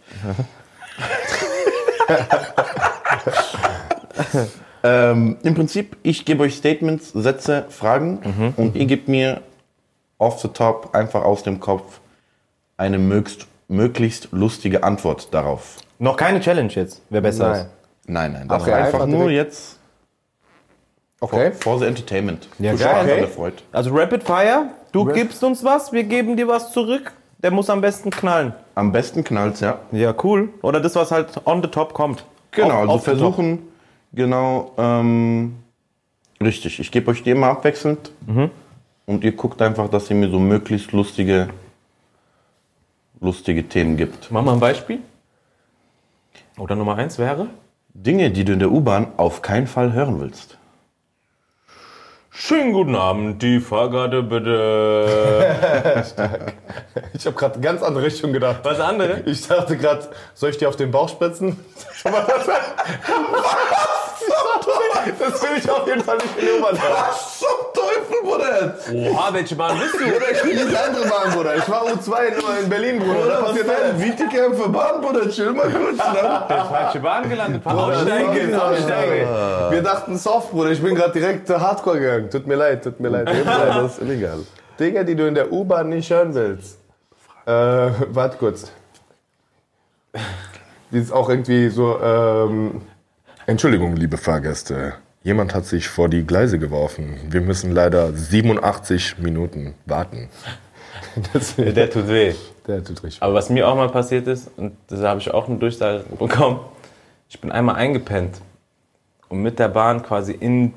Ähm, Im Prinzip, ich gebe euch Statements, Sätze, Fragen und ihr gebt mir off the top, einfach aus dem Kopf, eine möglichst, möglichst lustige Antwort darauf. Noch keine Challenge jetzt, wer besser Nein. ist. Nein, nein, das Okay, ist einfach, einfach nur direkt- jetzt Okay. for the entertainment. Ja, Für geil. Okay. Freude. Also Rapid Fire, du gibst uns was, wir geben dir was zurück. Der muss am besten knallen. Am besten knallt's, ja. Ja, cool. Oder das, was halt on the top kommt. Genau, Auf- also auf versuchen, genau, ähm, richtig. Ich gebe euch die immer abwechselnd und ihr guckt einfach, dass ihr mir so möglichst lustige, lustige Themen gibt. Mach mal ein Beispiel. Oder Nummer eins wäre? Dinge, die du in der U-Bahn auf keinen Fall hören willst. Schönen guten Abend, die Fahrkarte bitte. Ich habe gerade ganz andere Richtung gedacht. Was andere? Ich dachte gerade, soll ich dir auf den Bauch spritzen? Mal das? Will ich auf jeden Fall nicht in der U-Bahn haben. Was zum Teufel, Bruder? Oha, welche Bahn bist du? Ich bin diese andere Bahn, Bruder. Ich war U2 immer in Berlin, Bruder. Da passiert alles. Wie die Kämpfe Bahn, Bruder? Chill mal kurz, ne? Falsche Bahn gelandet. Aussteigen, aussteigen. Wir dachten soft, Bruder. Ich bin gerade direkt äh, Hardcore gegangen. Tut mir leid, tut mir leid. Das ist illegal. Dinge, die du in der U-Bahn nicht hören willst. Äh, warte kurz. Die ist auch irgendwie so, ähm, Entschuldigung, liebe Fahrgäste. Jemand hat sich vor die Gleise geworfen. Wir müssen leider 87 Minuten warten. Der, tut weh. der tut richtig. Aber was mir auch mal passiert ist, und das habe ich auch eine Durchsage bekommen, ich bin einmal eingepennt und mit der Bahn quasi in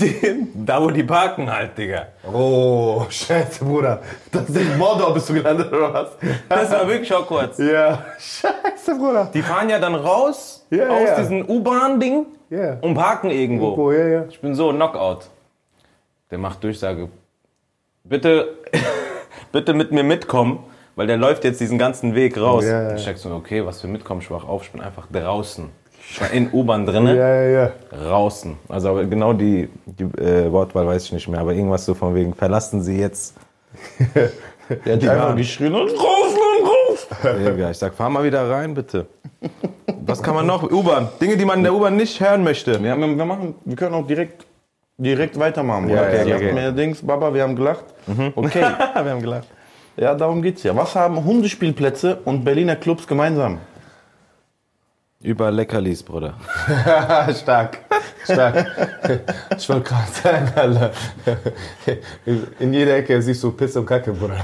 den, da wo die parken halt, Digga. Oh, scheiße, Bruder. Das ist in Mordor bist du gelandet, oder was? Das war wirklich Hogwarts. Ja, scheiße, Bruder. Die fahren ja dann raus Ja, aus ja. diesem U-Bahn-Ding Ja. und parken irgendwo. Oh, ja, ja. Ich bin so Knockout. Der macht Durchsage. Bitte, bitte mit mir mitkommen, weil der läuft jetzt diesen ganzen Weg raus. Ja. Ich check so, okay, was für mitkommen, ich wach auf, ich bin einfach draußen. War in U-Bahn drinne, Ja, ja, ja. draußen. Also aber genau die, die äh, Wortwahl weiß ich nicht mehr, aber irgendwas so von wegen, verlassen Sie jetzt. Der hat einfach geschrien und raus, Mann, raus. Digga, ich sag, fahr mal wieder rein, bitte. Was kann man noch? U-Bahn. Dinge, die man in der U-Bahn nicht hören möchte. Wir, haben- wir, machen, wir können auch direkt, direkt weitermachen. Ja, ja, Sie okay. mir Dings, Baba, wir haben gelacht. Okay, Wir haben gelacht. ja, darum geht's ja. Was haben Hundespielplätze und Berliner Clubs gemeinsam? Über Leckerlis, Bruder. Stark. Stark. Ich wollte gerade sagen, Alter. In jeder Ecke siehst du Pisse und Kacke, Bruder.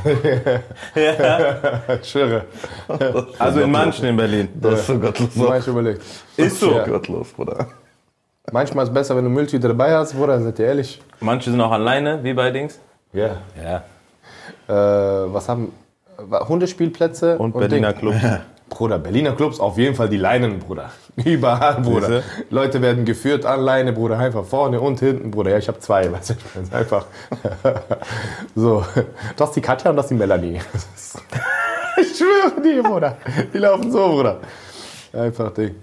Ich schwöre. Also in manchen in Berlin. Das ist so gottlos. Manchmal überlegt. Ist so. Ja. Gottlos, Bruder. Manchmal ist es besser, wenn du Mülltüte dabei hast, Bruder, seid ihr ehrlich. Manche sind auch alleine, wie bei Dings. Ja. Ja. Äh, was haben. Hundespielplätze Und Berliner Ding. Clubs. Bruder, Berliner Clubs auf jeden Fall die Leinen, Bruder. Überall, Bruder. Siehste? Leute werden geführt an Leine, Bruder. Einfach vorne und hinten, Bruder. Ja, ich habe zwei, weißt du. ich meine, Einfach. so. Das ist die Katja und das ist die Melanie. ich schwöre dir, Bruder. Die laufen so, Bruder. Einfach Ding.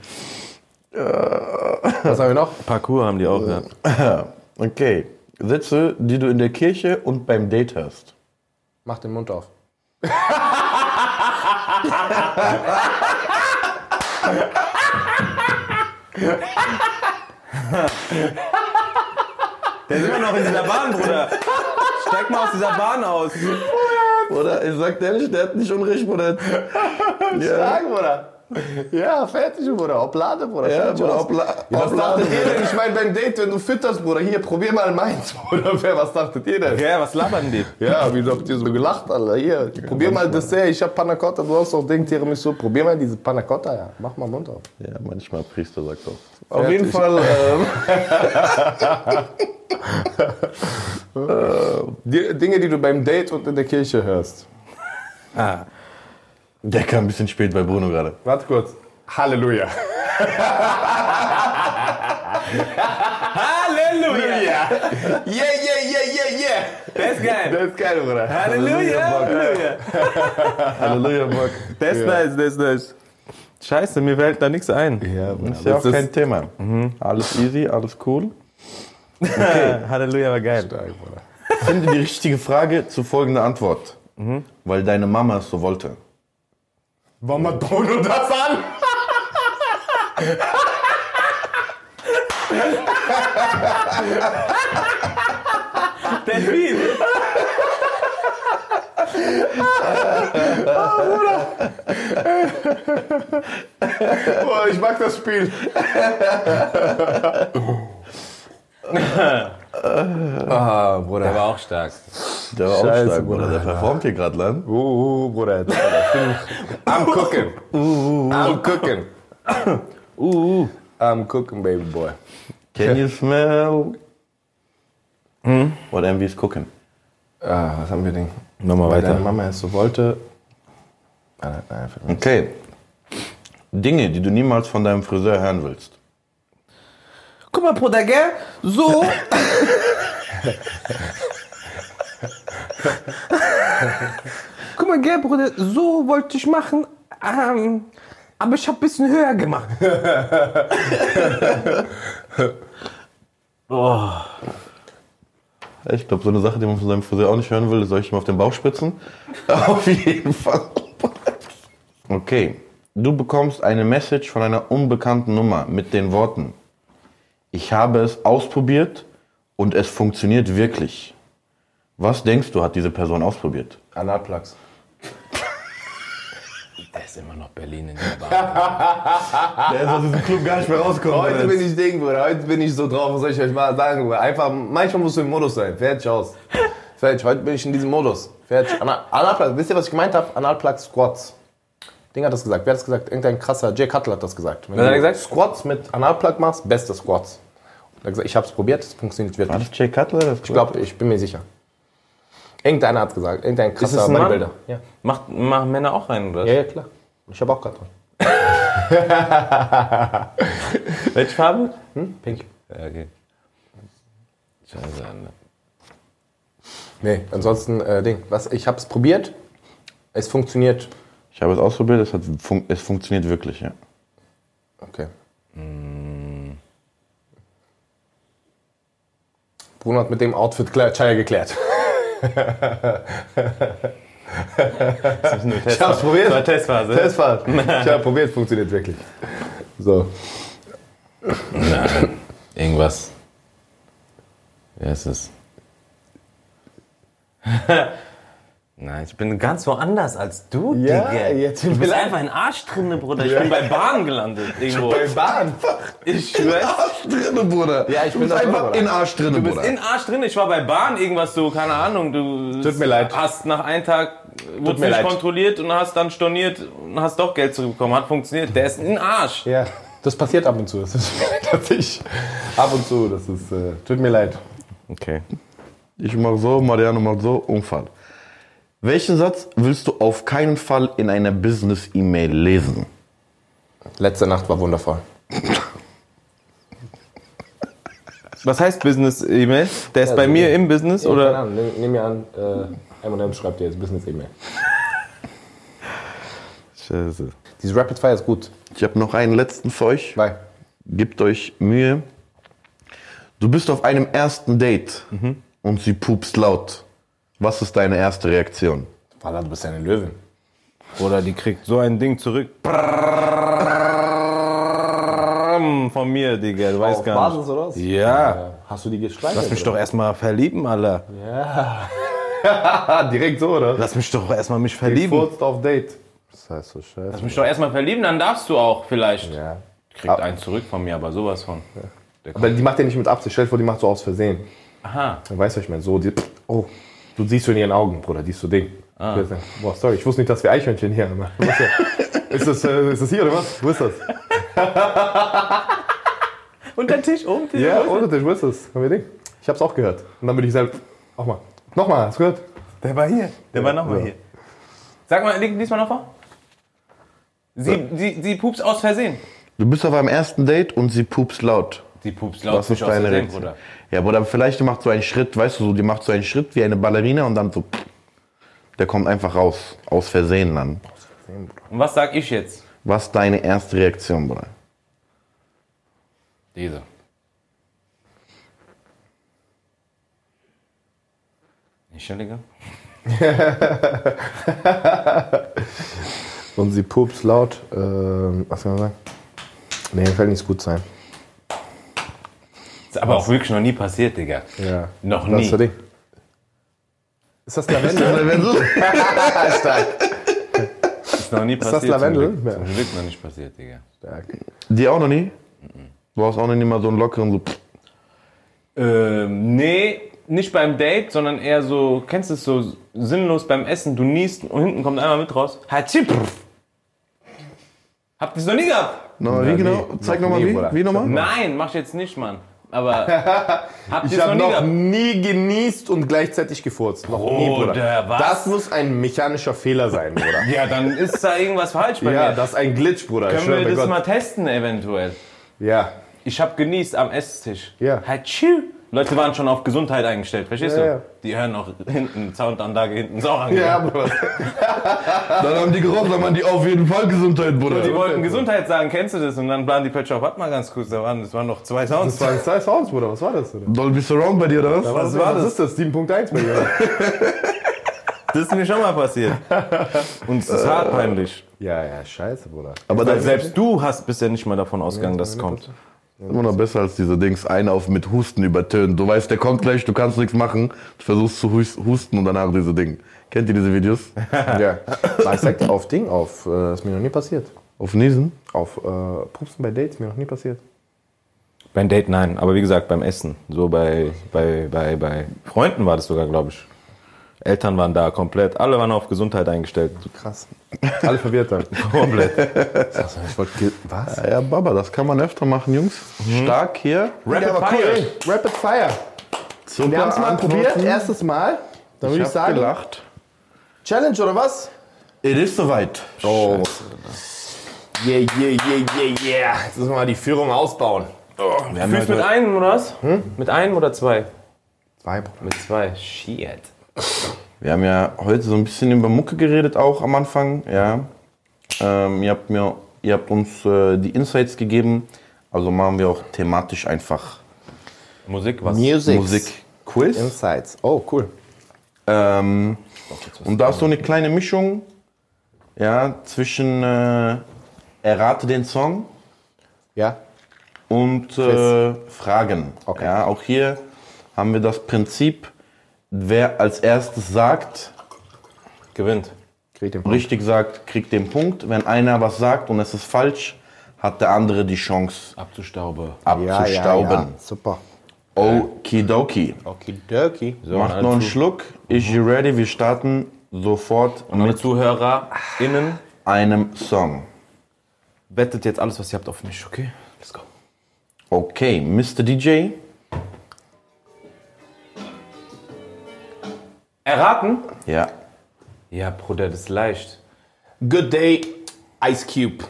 Was haben wir noch? Parcours haben die auch, ja. Okay. Sätze, die du in der Kirche und beim Date hast. Mach den Mund auf. Der ist immer noch in dieser Bahn, Bruder. Steig mal aus dieser Bahn aus. Oder ich sag dir ehrlich, der hat nicht unrecht, Bruder. Ja, Sag, Bruder. Ja, fertig, Bruder. Oblade, Bruder. ja Fertig Bruder, obla, Ja, was dachtet ihr denn? Ich meine, beim Date, wenn du fütterst, Bruder, hier, probier mal meins, Bruder. Was dachtet ihr denn? Ja, was labern die? Ja, wie habt ihr so gelacht, Alter? Hier, probier mal Dessert. Ich hab Panna Cotta, du hast auch Ding Tiramisu. Probier mal diese Panna Cotta, ja. Mach mal Mund auf. Ja, manchmal Priester sagt auch. Auf Fertig. jeden Fall, ähm, Die, Dinge, die du beim Date und in der Kirche hörst. Ah. Der kam ein bisschen spät bei Bruno gerade. Warte kurz. Halleluja. Halleluja! Yeah, yeah, yeah, yeah, yeah. Der ist geil. Das ist geil, Bruder. Halleluja! Halleluja! Halleluja, Bock. Der ist nice, der ist nice. Scheiße, mir fällt da nichts ein. Ja, Bruder. Ist ja auch Das ist kein Thema. Alles easy, alles cool. Halleluja war geil. stark, Bruder. Finde die richtige Frage zu folgender Antwort. Weil deine Mama es so wollte. Warum hat Bruno das an? Delfin! Boah, ich mag das Spiel. ah, Der Bruder. war auch stark. Der war auch Scheiße, stark, Bruder. Der performt hier gerade lang. Uh, uh, Bruder. Ich bin- I'm cooking. I'm cooking. Uh, I'm cooking, baby boy. Can you smell what Envy is cooking? Ah, was haben wir denn? Nochmal Weil weiter. deine Mama es so wollte. Ah, nein, nein. Okay. Dinge, die du niemals von deinem Friseur hören willst. Guck mal, Bruder, gell? So. Guck mal, gell, Bruder, so wollte ich machen. Ähm, aber ich hab ein bisschen höher gemacht. Ich glaube, so eine Sache, die man von seinem Friseur auch nicht hören will, soll ich ihm auf den Bauch spritzen? auf jeden Fall. Okay. Du bekommst eine Message von einer unbekannten Nummer mit den Worten: Ich habe es ausprobiert und es funktioniert wirklich. Was denkst du, hat diese Person ausprobiert? Analplugs. Der ist immer noch Berlin in der Bahn. Der ist aus diesem Club gar nicht mehr rausgekommen. Heute bin ich Ding, Bruder. Heute bin ich so drauf, was soll ich euch mal sagen, Bruder. Einfach, manchmal musst du im Modus sein. Fertig aus. Fertig. Heute bin ich in diesem Modus. Fertig. Ana- Analplugs. Wisst ihr, was ich gemeint habe? Analplug Squats. Ding hat das gesagt. Wer hat das gesagt? Irgendein krasser Jay Cutler hat das gesagt. Wenn Was hat er du gesagt? Squats mit Analplug machst, beste Squats. Er hat gesagt, ich habe es probiert, es funktioniert War wirklich. das Jay Cutler? Das Ich glaube, ich bin mir sicher. Irgendeiner hat gesagt. Irgendein Ist es krasser ein Mann? Bodybuilder. Ja. Macht, machen Männer auch rein, oder? ja, ja, klar. Ich habe auch gerade dran. Welche Farbe? Pink. Ja, okay. Scheiße, Alter. Nee, ansonsten, äh, Ding. Was, ich habe es probiert. Es funktioniert. Ich habe es ausprobiert, es, hat fun es funktioniert wirklich, ja. Okay. Bruno hat mit dem Outfit Chaya geklärt. Das ist nur Ich hab's probiert. Das war Testphase. Testfahrt. Ich habe probiert, funktioniert wirklich. So. Nein. Irgendwas. Wer ist es? Nein, ich bin ganz woanders als du, Ja, Digga. jetzt du bist einfach ein Arsch drinne, Bruder. Ich bin bei Bahn gelandet irgendwo. Bahn. Ich schwör's. Arsch drinne, Bruder. Ja, ich du bin bist einfach Bruder. in Arsch drinne, Du bist Bruder. in Arsch drin. Ich war bei Bahn irgendwas so, keine Ahnung. Du Tut mir leid. hast nach einem Tag wurde mir nicht leid. kontrolliert und hast dann storniert und hast doch Geld zurückbekommen. Hat funktioniert. Der ist in Arsch. Ja, das passiert ab und zu. Das ist tatsächlich ab und zu. Das ist, äh, tut mir leid. Okay. Ich mach so, Mariano macht so, Unfall. Welchen Satz willst du auf keinen Fall in einer Business-E-Mail lesen? Letzte Nacht war wundervoll. Was heißt Business-E-Mail? Der ist Ja, bei so mir im Business oder? Ahnung, nehm, nehm mir an, äh, M&M schreibt dir jetzt Business-E-Mail. Scheiße. Dieses Rapid Fire ist gut. Ich habe noch einen letzten für euch. Weil, Gebt euch Mühe. Du bist auf einem ersten Date und sie pupst laut. Was ist deine erste Reaktion? Walla, du bist ja eine Löwin. Oder die kriegt so ein Ding zurück. Von mir, Digga. Du weißt Auf gar Basis nicht. oder was? Ja. Hast du die gestreichelt? Lass mich doch erstmal verlieben, Alter. Ah, direkt so, oder? Lass mich doch erstmal mich verlieben. Gefurzt auf Date. Das heißt so scheiße. Lass mich doch erstmal verlieben, dann darfst du auch vielleicht. Ja. Kriegt einen zurück von mir, aber sowas von. Der Aber die macht ja nicht mit Absicht. Stell dir vor, die macht so aus Versehen. Aha. Weißt du, was ich meine. So, die, oh, du siehst du in ihren Augen, Bruder, die ist so Ding. Ah. Boah, sorry, ich wusste nicht, dass wir Eichhörnchen hier haben. Ja? ist, das, äh, ist das hier oder was? Wo ist das? Und der Tisch oben? Ja, ohne Tisch, wo ist das? Haben wir Ding? Ich hab's auch gehört. Und dann bin ich selbst. Auch mal. Nochmal, hast du gehört? Der war hier. Der war nochmal Ja. hier. Sag mal, leg diesmal noch vor. Sie, sie, sie pups aus Versehen. Du bist auf einem ersten Date und sie pupst laut. Sie pups laut Was ist nicht aus deine Versehen, Reaktion? Bruder. Ja, Bruder, vielleicht die macht so einen Schritt, weißt du, so, die macht so einen Schritt wie eine Ballerina und dann so, der kommt einfach raus, aus Versehen dann. Und was sag ich jetzt? Was ist deine erste Reaktion, Bruder? Diese. Digga? Und sie pups laut. Ähm, was kann man sagen? Nee, fällt nichts gut sein. Ist aber auch wirklich noch nie passiert, Digga. Ja. Noch Was nie. ist das Ding? Ist das Lavendel? Stark. Ist noch nie das passiert. Lavendel? Zum Glück. Zum Glück noch nicht passiert, Digga. Stark. Die auch noch nie? Du hast auch noch nie mal so einen lockeren, so, Ähm, nee, nicht beim Date, sondern eher so, kennst du es so sinnlos beim Essen, du niest und hinten kommt einmal mit raus. Hatschi, pff. Habt ihr es noch nie gehabt? Na, wie Ja, genau? Zeig noch nochmal wie. Wie nochmal? Nein, mach ich jetzt nicht, Mann. Aber Ich noch habe nie noch nie genießt und gleichzeitig gefurzt. Noch nie, Bruder, Bruder. was? Das muss ein mechanischer Fehler sein, Bruder. Ja, dann ist da irgendwas falsch bei ja, mir. das ist ein Glitch, Bruder. Können wir das Gott. mal testen, eventuell? Ja. Ich habe genießt am Esstisch. Ja. Hatschi. Leute waren schon auf Gesundheit eingestellt, verstehst Ja, du? ja. Die hören auch hinten, Soundanlage hinten ist auch Ja, angehört. Bruder. Dann haben die gerochen, dann waren die auf jeden Fall Gesundheit, Bruder. Die wollten Gesundheit sagen, kennst du das? Und dann waren die plötzlich auf, warte mal ganz kurz, da waren, das waren noch zwei Sounds. Das waren zwei Sounds, Bruder. Was war das? Oder? Dolby Surround bei dir, oder was? Was, war was das? ist das? 7.1 bei dir? Das ist mir schon mal passiert. Und es ist hart peinlich. ja, ja, scheiße, Bruder. Aber selbst du hast bisher nicht mal davon ausgegangen, dass es kommt. Immer noch besser als diese Dings. Einer auf mit Husten übertönen. Du weißt, der kommt gleich, du kannst nichts machen. Du versuchst zu hus- husten und danach diese Ding. Kennt ihr diese Videos? ja. Na, ich sag auf Ding, auf, äh, ist mir noch nie passiert. Auf Niesen? Auf äh, Pupsen bei Dates, mir noch nie passiert. Beim Date nein, aber wie gesagt, beim Essen. So bei, bei, bei, bei Freunden war das sogar, glaube ich. Eltern waren da komplett, alle waren auf Gesundheit eingestellt. Krass. Alle verwirrt dann. Komplett. Also, ich wollte. ge- Was? Ja, ja, Baba, das kann man öfter machen, Jungs. Stark hier. Rapid Fire. ey, Rapid Fire. Super Wir haben es mal Antworten. probiert, erstes Mal. Dann würde Ich ich, sagen, gelacht. Challenge oder was? Es ist soweit. Oh. Yeah, yeah, yeah, yeah, yeah. Jetzt müssen wir mal die Führung ausbauen. Wir Fühlst mit einem oder was? Mit einem oder zwei? Zwei, Bruder. Mit zwei. Shit. Wir haben ja heute so ein bisschen über Mucke geredet, auch am Anfang. Ja. Ähm, ihr, habt mir, ihr habt uns äh, die Insights gegeben. Also machen wir auch thematisch einfach Musik, was? Music. Musik-Quiz. Insights. Oh, cool. Ähm, und da ist so eine kleine Mischung ja, zwischen äh, Errate den Song Ja. und äh, Fragen. Okay. Ja, auch hier haben wir das Prinzip, wer als erstes sagt, Gewinnt. Krieg den Punkt. richtig sagt, kriegt den Punkt. Wenn einer was sagt und es ist falsch, hat der andere die Chance Abzustauben. Ja, ja, abzustauben. ja. Super. Okidoki. Okidoki. So, Macht noch einen Zu- Schluck. Is you ready? Wir starten sofort Und mit ZuhörerInnen, einem Song. wettet jetzt alles, was ihr habt, auf mich, okay? Let's go. Okay, Mr. DJ. Erraten? Ja. Ja, Bruder, das ist leicht. Good Day, Ice Cube.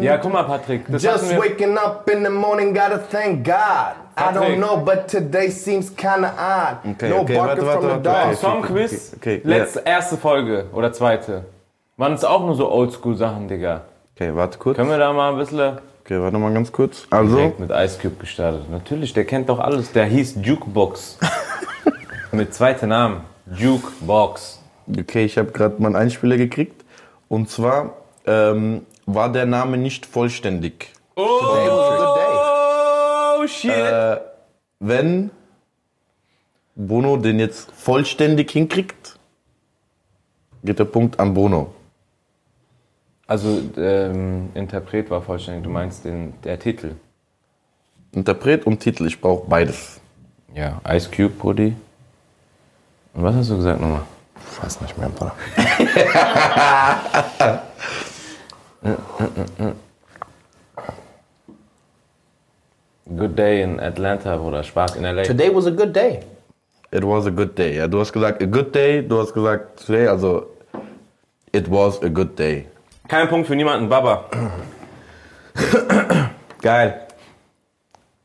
Ja, guck mal, Patrick. Das Just waking up in the morning, gotta thank God. I don't Patrick. know, but today seems kinda odd. Okay, no okay, barking warte, from warte, the warte. dog. Songquiz, Okay, okay, letzte, erste Folge oder zweite. Waren es auch nur so Oldschool-Sachen, Digga. Okay, warte kurz. Können wir da mal ein bisschen Okay, warte mal ganz kurz. Also, direkt mit Ice Cube gestartet? Natürlich, der kennt doch alles. Der hieß Jukebox. mit zweiten Namen. Jukebox. okay, ich habe gerade meinen Einspieler gekriegt. Und zwar ähm, war der Name nicht vollständig. Oh, shit. Äh, Wenn Bono den jetzt vollständig hinkriegt, geht der Punkt an Bono. Also, ähm, Interpret war vollständig. Du meinst den, der Titel. Interpret und Titel, ich brauche beides. Ja, Ice Cube, Brudi. Und was hast du gesagt nochmal? Ich weiß nicht mehr, Bruder. Good Day in Atlanta, Bruder. Spaß in L.A. Today was a good day. It was a good day. Ja, du hast gesagt a good day, du hast gesagt today, also it was a good day. Kein Punkt für niemanden, Baba. Geil.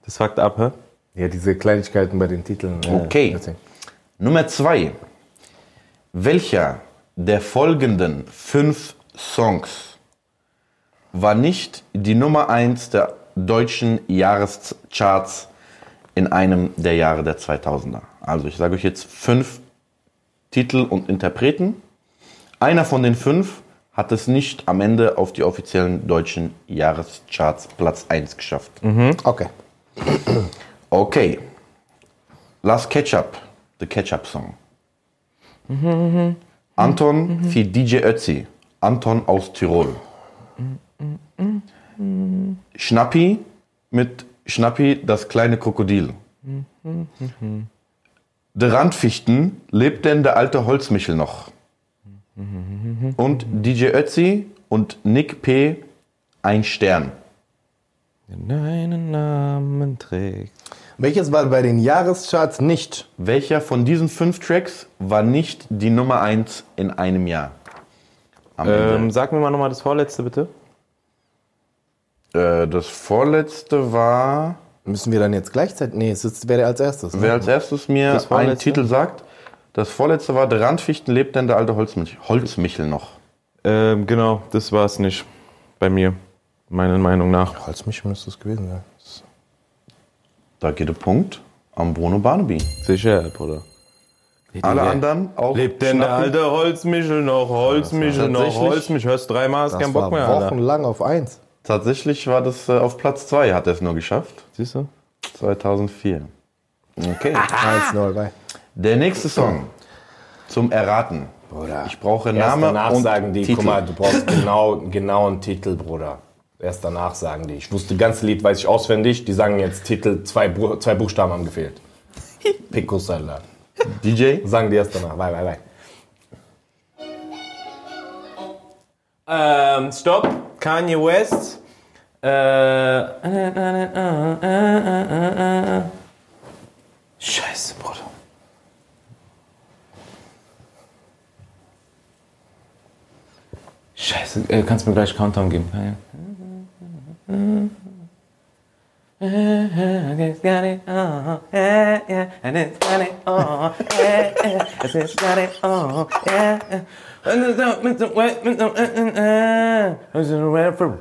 Das fuckt ab, hä? Ja, diese Kleinigkeiten bei den Titeln. äh, Okay. deswegen. Nummer zwei. Welcher der folgenden fünf Songs war nicht die Nummer eins der deutschen Jahrescharts in einem der Jahre der 2000er? Also ich sage euch jetzt fünf Titel und Interpreten. Einer von den fünf hat es nicht am Ende auf die offiziellen deutschen Jahrescharts Platz 1 geschafft. Okay. Okay. Last Ketchup, the Ketchup Song. Anton für DJ Ötzi. Anton aus Tirol. Schnappi mit Schnappi, das kleine Krokodil. Der Randfichten lebt denn der alte Holzmichel noch. Und DJ Ötzi und Nick P. ein Stern. Deinen Namen trägt. Welches war bei den Jahrescharts nicht? Welcher von diesen fünf Tracks war nicht die Nummer eins in einem Jahr? Ähm, sag mir mal nochmal das vorletzte, bitte. Äh, das vorletzte war, Müssen wir dann jetzt gleichzeitig? Nee, es ist- wäre als erstes. Ne? wer als erstes mir einen? Titel sagt. Das vorletzte war, der Randfichten lebt denn der alte Holzmichel, Holzmichel noch. Ähm, genau, das war es nicht. Bei mir. Meiner Meinung nach. Holzmichel müsste es gewesen sein. Da geht der Punkt am Bruno Barnaby. Sicher, Bruder. Alle anderen auch. Lebt denn der alte Holzmichel noch? Holzmichel noch? tatsächlich- Holzmichel. Hörst dreimal, hast keinen Bock mehr, wochenlang auf eins. Tatsächlich war das äh, auf Platz zwei, hat er es nur geschafft. Siehst du? 2004. Okay. 1-0 bei. Der nächste Song zum Erraten. Bruder. Ich brauche Erst Name danach und sagen die, Titel. guck mal, du brauchst genau, genau einen Titel, Bruder. Erst danach sagen die. Ich wusste, das ganze Lied weiß ich auswendig. Die sagen jetzt Titel, zwei, zwei Buchstaben haben gefehlt. Picos, Alter. DJ? Sagen die erst danach. Bye, bye, bye. Ähm, stopp. Kanye West. Äh. Scheiße, Bruder. Scheiße, äh, kannst du mir gleich Countdown geben? It's got it all, yeah, yeah, and it's got it all, yeah, yeah, it's got it all, yeah, yeah. And it's not with the wet, with the, uh, uh, uh, it's a rare for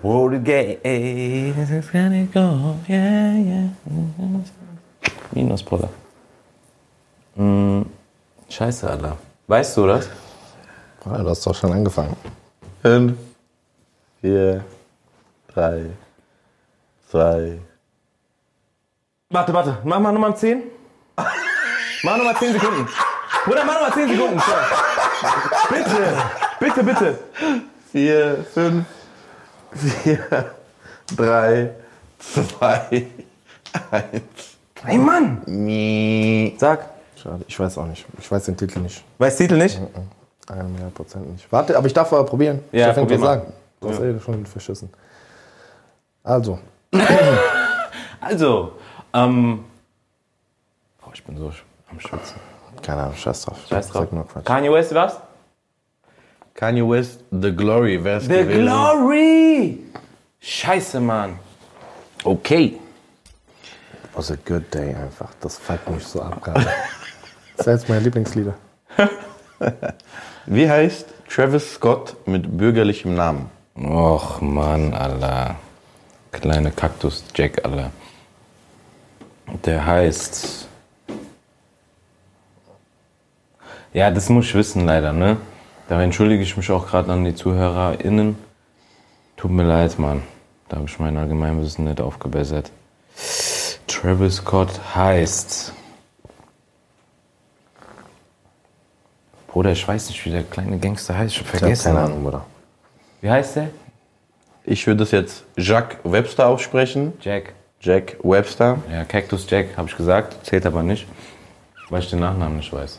Watergate. It's got it all, yeah, yeah. Minus, Bruder. Mm, scheiße, Alter. Weißt du das? Ja, du hast doch schon angefangen. Fünf, vier, drei, zwei. Warte, warte, mach mal Nummer 10. Mach nochmal 10 Sekunden. Bruder, mach nochmal 10 Sekunden. Bitte, bitte, bitte. vier, fünf, vier, drei, zwei, eins. Ey, Mann. Sag. Schade, ich weiß auch nicht. Ich weiß den Titel nicht. Weißt Titel nicht? Ein Prozent nicht. Warte, aber ich darf aber probieren. Ja, ich darf probier mal. sagen. Du hast eh schon verschissen. Also, Also, ähm. Oh, ich bin so am Schwitzen. keine Ahnung, scheiß drauf. Scheiß drauf. Sag nur Quatsch. Kanye West, was? Kanye West, The Glory, wär's The gewesen. Glory! Scheiße, Mann. Okay. was a good day einfach. Das fuckt mich so ab gerade. Das ist jetzt meine Lieblingslieder. Wie heißt Travis Scott mit bürgerlichem Namen? Och, Mann, Alter. Kleine Kaktus Jack, Alter. Der heißt. Ja, das muss ich wissen, leider, ne? Da entschuldige ich mich auch gerade an die ZuhörerInnen. Tut mir leid, Mann. Da habe ich mein Allgemeinwissen nicht aufgebessert. Travis Scott heißt. Bruder, ich weiß nicht, wie der kleine Gangster heißt. Ich hab Ich hab vergessen. keine. Ahnung, Bruder. Wie heißt der? Ich würde es jetzt Jacques Webster aussprechen. Jack. Jack Webster. Ja, Cactus Jack, habe ich gesagt. Zählt aber nicht, weil ich den Nachnamen nicht weiß.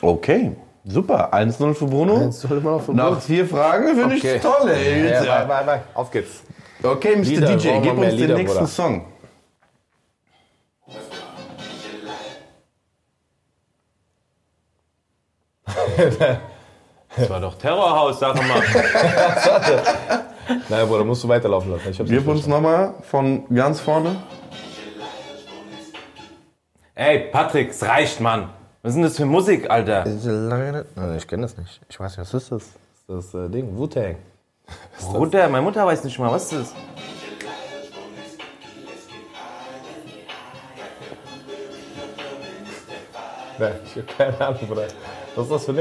Okay, super. 1-0 für Bruno. Jetzt soll immer noch für Nach vier Fragen finde Okay. ich toll, ey. Ja, Ja, bye, bye, bye. Auf geht's. Okay, Mr. Lieder, DJ, gib uns den Lieder, nächsten Bruder. Song. Das war doch Terrorhaus, sag mal. Nein, Bruder, musst du weiterlaufen lassen. Ich hab's Gib uns nochmal von ganz vorne. Ey, Patrick, es reicht, Mann. Was ist denn das für Musik, Alter? ich kenne das nicht. Ich weiß nicht, was ist das? Das ist das äh, Ding, Wu-Tang. Bruder, meine Mutter weiß nicht mal, was ist das? Nein, ich hab keine Ahnung, Bruder. Was ist das für ein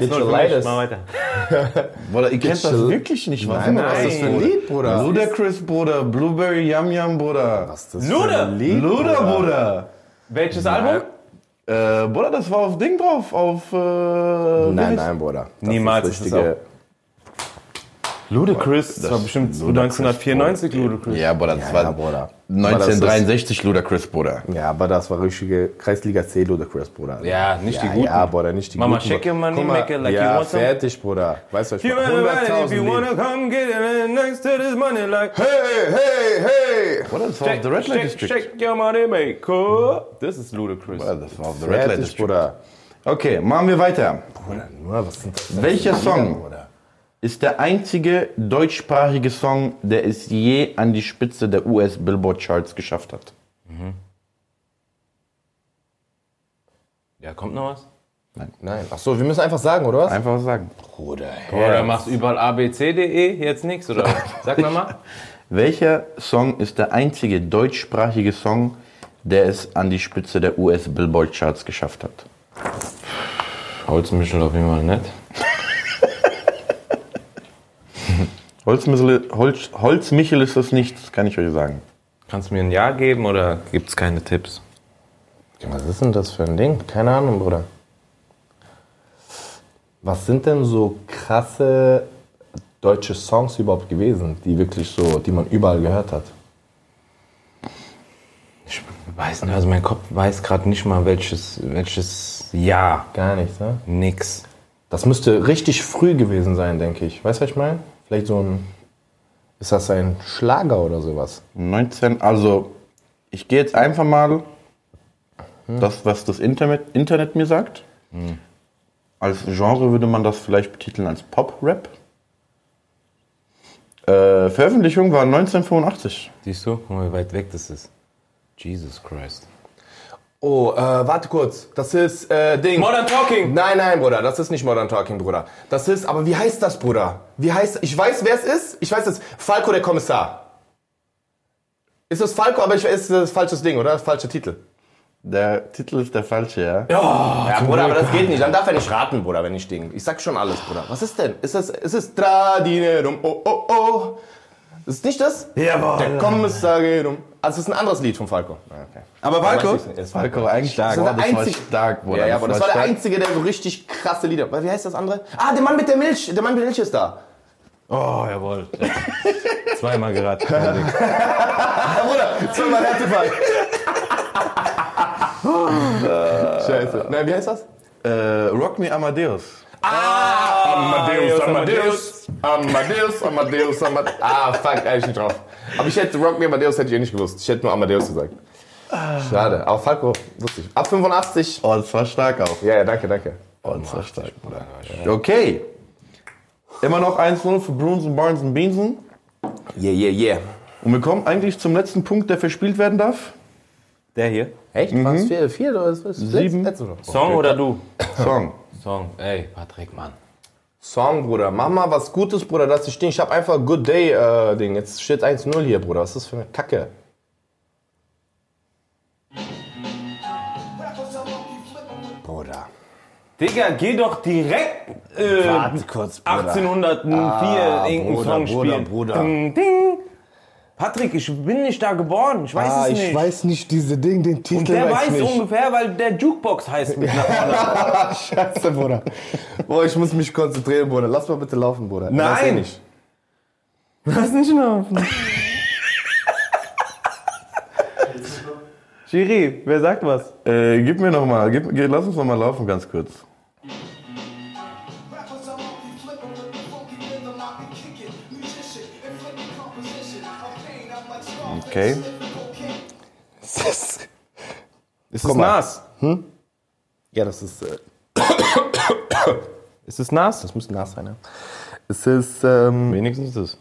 Ding? 1-0 Get lightest. mal weiter. Bruder, ihr kennt das wirklich nicht. Was Nein, ist was ist das für ein Lied, Bruder? Ludacris, Bruder. Blueberry Yum Yum, Bruder. Was ist das Lude! für ein Lied? Luda, Bruder. Welches Album? Äh, Bruder, das war auf Ding drauf, auf... Äh, Nein, nein, Bruder. Das Niemals ist ist es richtige. Ludacris. Das war bestimmt 1994 Ludacris. Ja, Bruder, das Ja, war ja, Bruder. 1963 Ludacris, Bruder. Ja, aber das war richtige Kreisliga C Ludacris, Bruder. Ja, nicht die ja, guten. Ja, Bruder, nicht die Mama, guten. shake your money, make it like you ja, want some. fertig, Bruder. Weißt du, ich You it if 100.000 you wanna come get it next to this money like Hey, hey, hey! Bruder, das war auf Shake, The Red Light District. shake your money maker. Das ist Ludacris. Bruder, das war auf The Red Light Fertig, District. Bruder. Okay, machen wir weiter. Bruder, nur was sind das Welcher Song Bruder? Ist der einzige deutschsprachige Song, der es je an die Spitze der US-Billboard-Charts geschafft hat? Ja, kommt noch was? Nein, ach so, wir müssen einfach sagen, oder was? Einfach sagen. Bruder, Oder machst überall abcde jetzt nichts oder? was? Sag mal mal. Welcher Song ist der einzige deutschsprachige Song, der es an die Spitze der US-Billboard-Charts geschafft hat? Holzmichel auf jeden Fall nicht. Holzmichel, Holz, Holzmichel ist es nicht, das kann ich euch sagen. Kannst du mir ein Ja geben oder gibt es keine Tipps? Was ist denn das für ein Ding? Keine Ahnung, Bruder. Was sind denn so krasse deutsche Songs überhaupt gewesen, die wirklich so, die man überall gehört hat? Ich weiß nicht, also mein Kopf weiß gerade nicht mal welches, welches Ja. Gar nichts, ne? Nix. Das müsste richtig früh gewesen sein, denke ich. Weißt du, was ich meine? Vielleicht so ein. Ist das ein Schlager oder sowas? 19, also ich gehe jetzt einfach mal das, was das Internet, Internet mir sagt. Als Genre würde man das vielleicht betiteln als Pop-Rap. Äh, Veröffentlichung war 1985. Siehst du? Guck mal, wie weit weg das ist. Jesus Christ. Oh, äh, warte kurz. Das ist äh, Ding. Modern Talking! Nein, nein, Bruder, das ist nicht Modern Talking, Bruder. Das ist, aber wie heißt das, Bruder? Wie heißt, ich weiß, wer es ist. Ich weiß es. Falco, der Kommissar. Ist das Falco, aber ich weiß, das ist falsches Ding, oder? Das falsche Titel. Der Titel ist der falsche, ja? Ja, Bruder, aber das geht nicht. Dann darf er nicht raten, Bruder, wenn ich Ding. Ich sag schon alles, Bruder. Was ist denn? Ist das, ist es Tradinerum, oh, oh, oh. Ist nicht das? Jawohl. Der Kommissar geht um. Also, es ist ein anderes Lied von Falco. Okay. Aber Falco? Das ist Falco, eigentlich Stark. Das das ist der war einzige- stark, Bruder. Ja, ja, aber das war der einzige, der so richtig krasse Lieder. Wie heißt das andere? Ah, der Mann mit der Milch. Der Mann mit der Milch ist da. Oh, jawohl. Zweimal geraten. Bruder, zweimal Härtefall. Scheiße. Na, wie heißt das? Äh, Rock Me Amadeus. Amadeus, Amadeus, Amadeus, Amadeus, Amadeus. Ah, fuck, eigentlich nicht drauf. Aber ich hätte Rock Me Amadeus hätte ich eh nicht gewusst. Ich hätte nur Amadeus gesagt. Schade. Aber Falco wusste ich. Ab 85. Oh, das war stark auch. Ja, ja, danke, danke. Oh, das war stark, Bruder. Okay. Immer noch 1-0 für Bruns und Barnes und Beansen. Yeah, yeah, yeah. Und wir kommen eigentlich zum letzten Punkt, der verspielt werden darf. Der hier. Echt? Mhm. Was? Vier, vier oder was? Sieben. Letzte. Song oder du? Song. Song. Ey, Patrick, Mann. Song, Bruder. Mach mal was Gutes, Bruder, dass ich stehen. Ich hab einfach Good Day äh, Ding. Jetzt steht 1-0 hier, Bruder. Was ist das für eine Kacke? Bruder. Digga, geh doch direkt äh, Warte kurz, Bruder. 1804 Ah, irgendeinen Bruder, Song Bruder, spielen. Bruder. Ding, ding. Patrick, ich bin nicht da geboren. Ich weiß Ah, es ich nicht. weiß nicht, diese Ding, den Titel Und der weiß weiß ich nicht. ungefähr, weil der Jukebox heißt mit nach vorne. Scheiße, Bruder. Boah, ich muss mich konzentrieren, Bruder. Lass mal bitte laufen, Bruder. Ich eh Nein. nicht. Lass nicht laufen. Chiri, wer sagt was? Äh, gib mir noch mal, gib, lass uns noch mal laufen ganz kurz. Okay. Ist es Guck mal. Nas? Ja, das ist. Äh, Ist es Nas? das muss Nas sein, ne? Es ist. Ähm, Wenigstens das.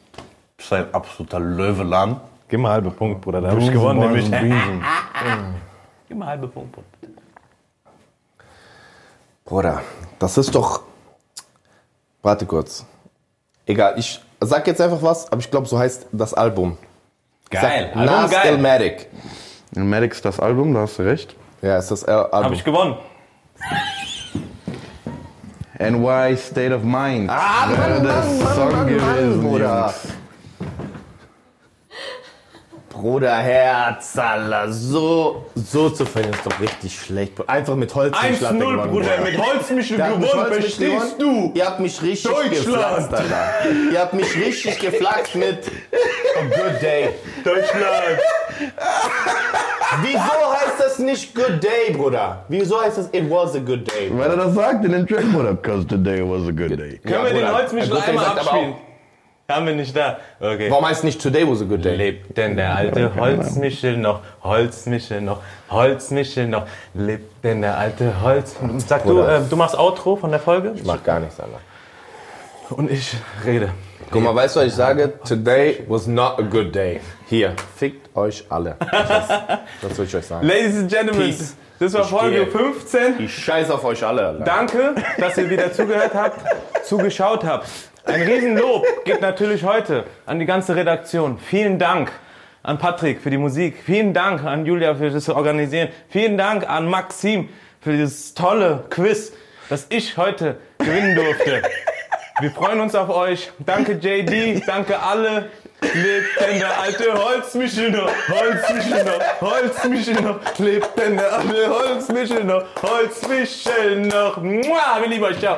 Das ist ein absoluter Löwelan. Gib mal halbe Punkt, Bruder. Da habe ich gewonnen, nämlich. Gib mal halbe Punkt, Bruder. Bruder, das ist doch. Warte kurz. Egal, ich sag jetzt einfach was, aber ich glaube, so heißt das Album. Geil. Sag, Nas geil. Illmatic. Maddox das Album, da hast du recht. Ja, ist das äh, Album. Habe ich gewonnen. NY State of Mind. Ah, Wäre der Song gewesen, Bruder. Jungs. Bruder, Herz, so, so zu verlieren ist doch richtig schlecht. Bruder. Einfach mit Holz 1-0, Bruder. Mit Holzmichel Der hat mit gewonnen, Holz mich verstehst gewonnen. du? Ihr habt mich richtig Deutschland. geflaxt, Alter. Ihr habt mich richtig geflaxt mit a Good Day. Deutschland. Wieso heißt das nicht Good Day, Bruder? Wieso heißt das It was a good day? Weil er das sagt in dem Track, Bruder. Because today was a good day. Können wir den Day einmal abspielen? Haben wir nicht da. Okay. Warum heißt nicht Today was a good day? Lebt denn der alte Holzmichel noch? Holzmichel noch? Holzmichel noch? Lebt denn der alte Holz... Sag du, Bruder. äh, du machst Outro von der Folge? Ich mach gar nichts, Alter. Und ich rede. Guck mal, weißt du, was ich sage? Today was not a good day. Hier, fickt euch alle. Das, das will ich euch sagen. Ladies and Gentlemen, Peace. das war Ich Folge gehe. 15. Ich scheiß auf euch alle, Alter. Danke, dass ihr wieder zugehört habt, zugeschaut habt. Ein Riesenlob geht natürlich heute an die ganze Redaktion. Vielen Dank an Patrick für die Musik. Vielen Dank an Julia für das Organisieren. Vielen Dank an Maxim für dieses tolle Quiz, das ich heute gewinnen durfte. Wir freuen uns auf euch. Danke JD, danke alle. Lebt denn der alte Holzmichel noch? Holzmichel noch? Holzmichel noch? Lebt denn der alte Holzmichel noch? Holzmichel noch? Mua, wir lieben euch, ciao.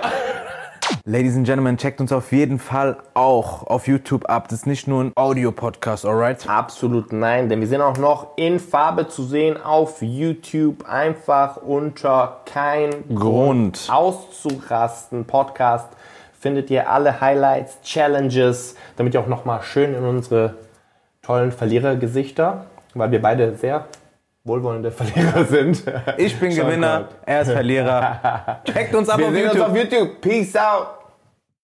Ladies and Gentlemen, checkt uns auf jeden Fall auch auf YouTube ab. Das ist nicht nur ein Audio-Podcast, alright? Absolut nein, denn wir sind auch noch in Farbe zu sehen auf YouTube. Einfach unter kein Grund. auszurasten Podcast findet ihr alle Highlights, Challenges, damit ihr auch noch mal schön in unsere tollen Verlierergesichter, weil wir beide sehr wohlwollende Verlierer sind. Ich bin Gewinner, er ist Verlierer. Checkt uns ab Wir auf sehen uns YouTube. auf YouTube. Peace out.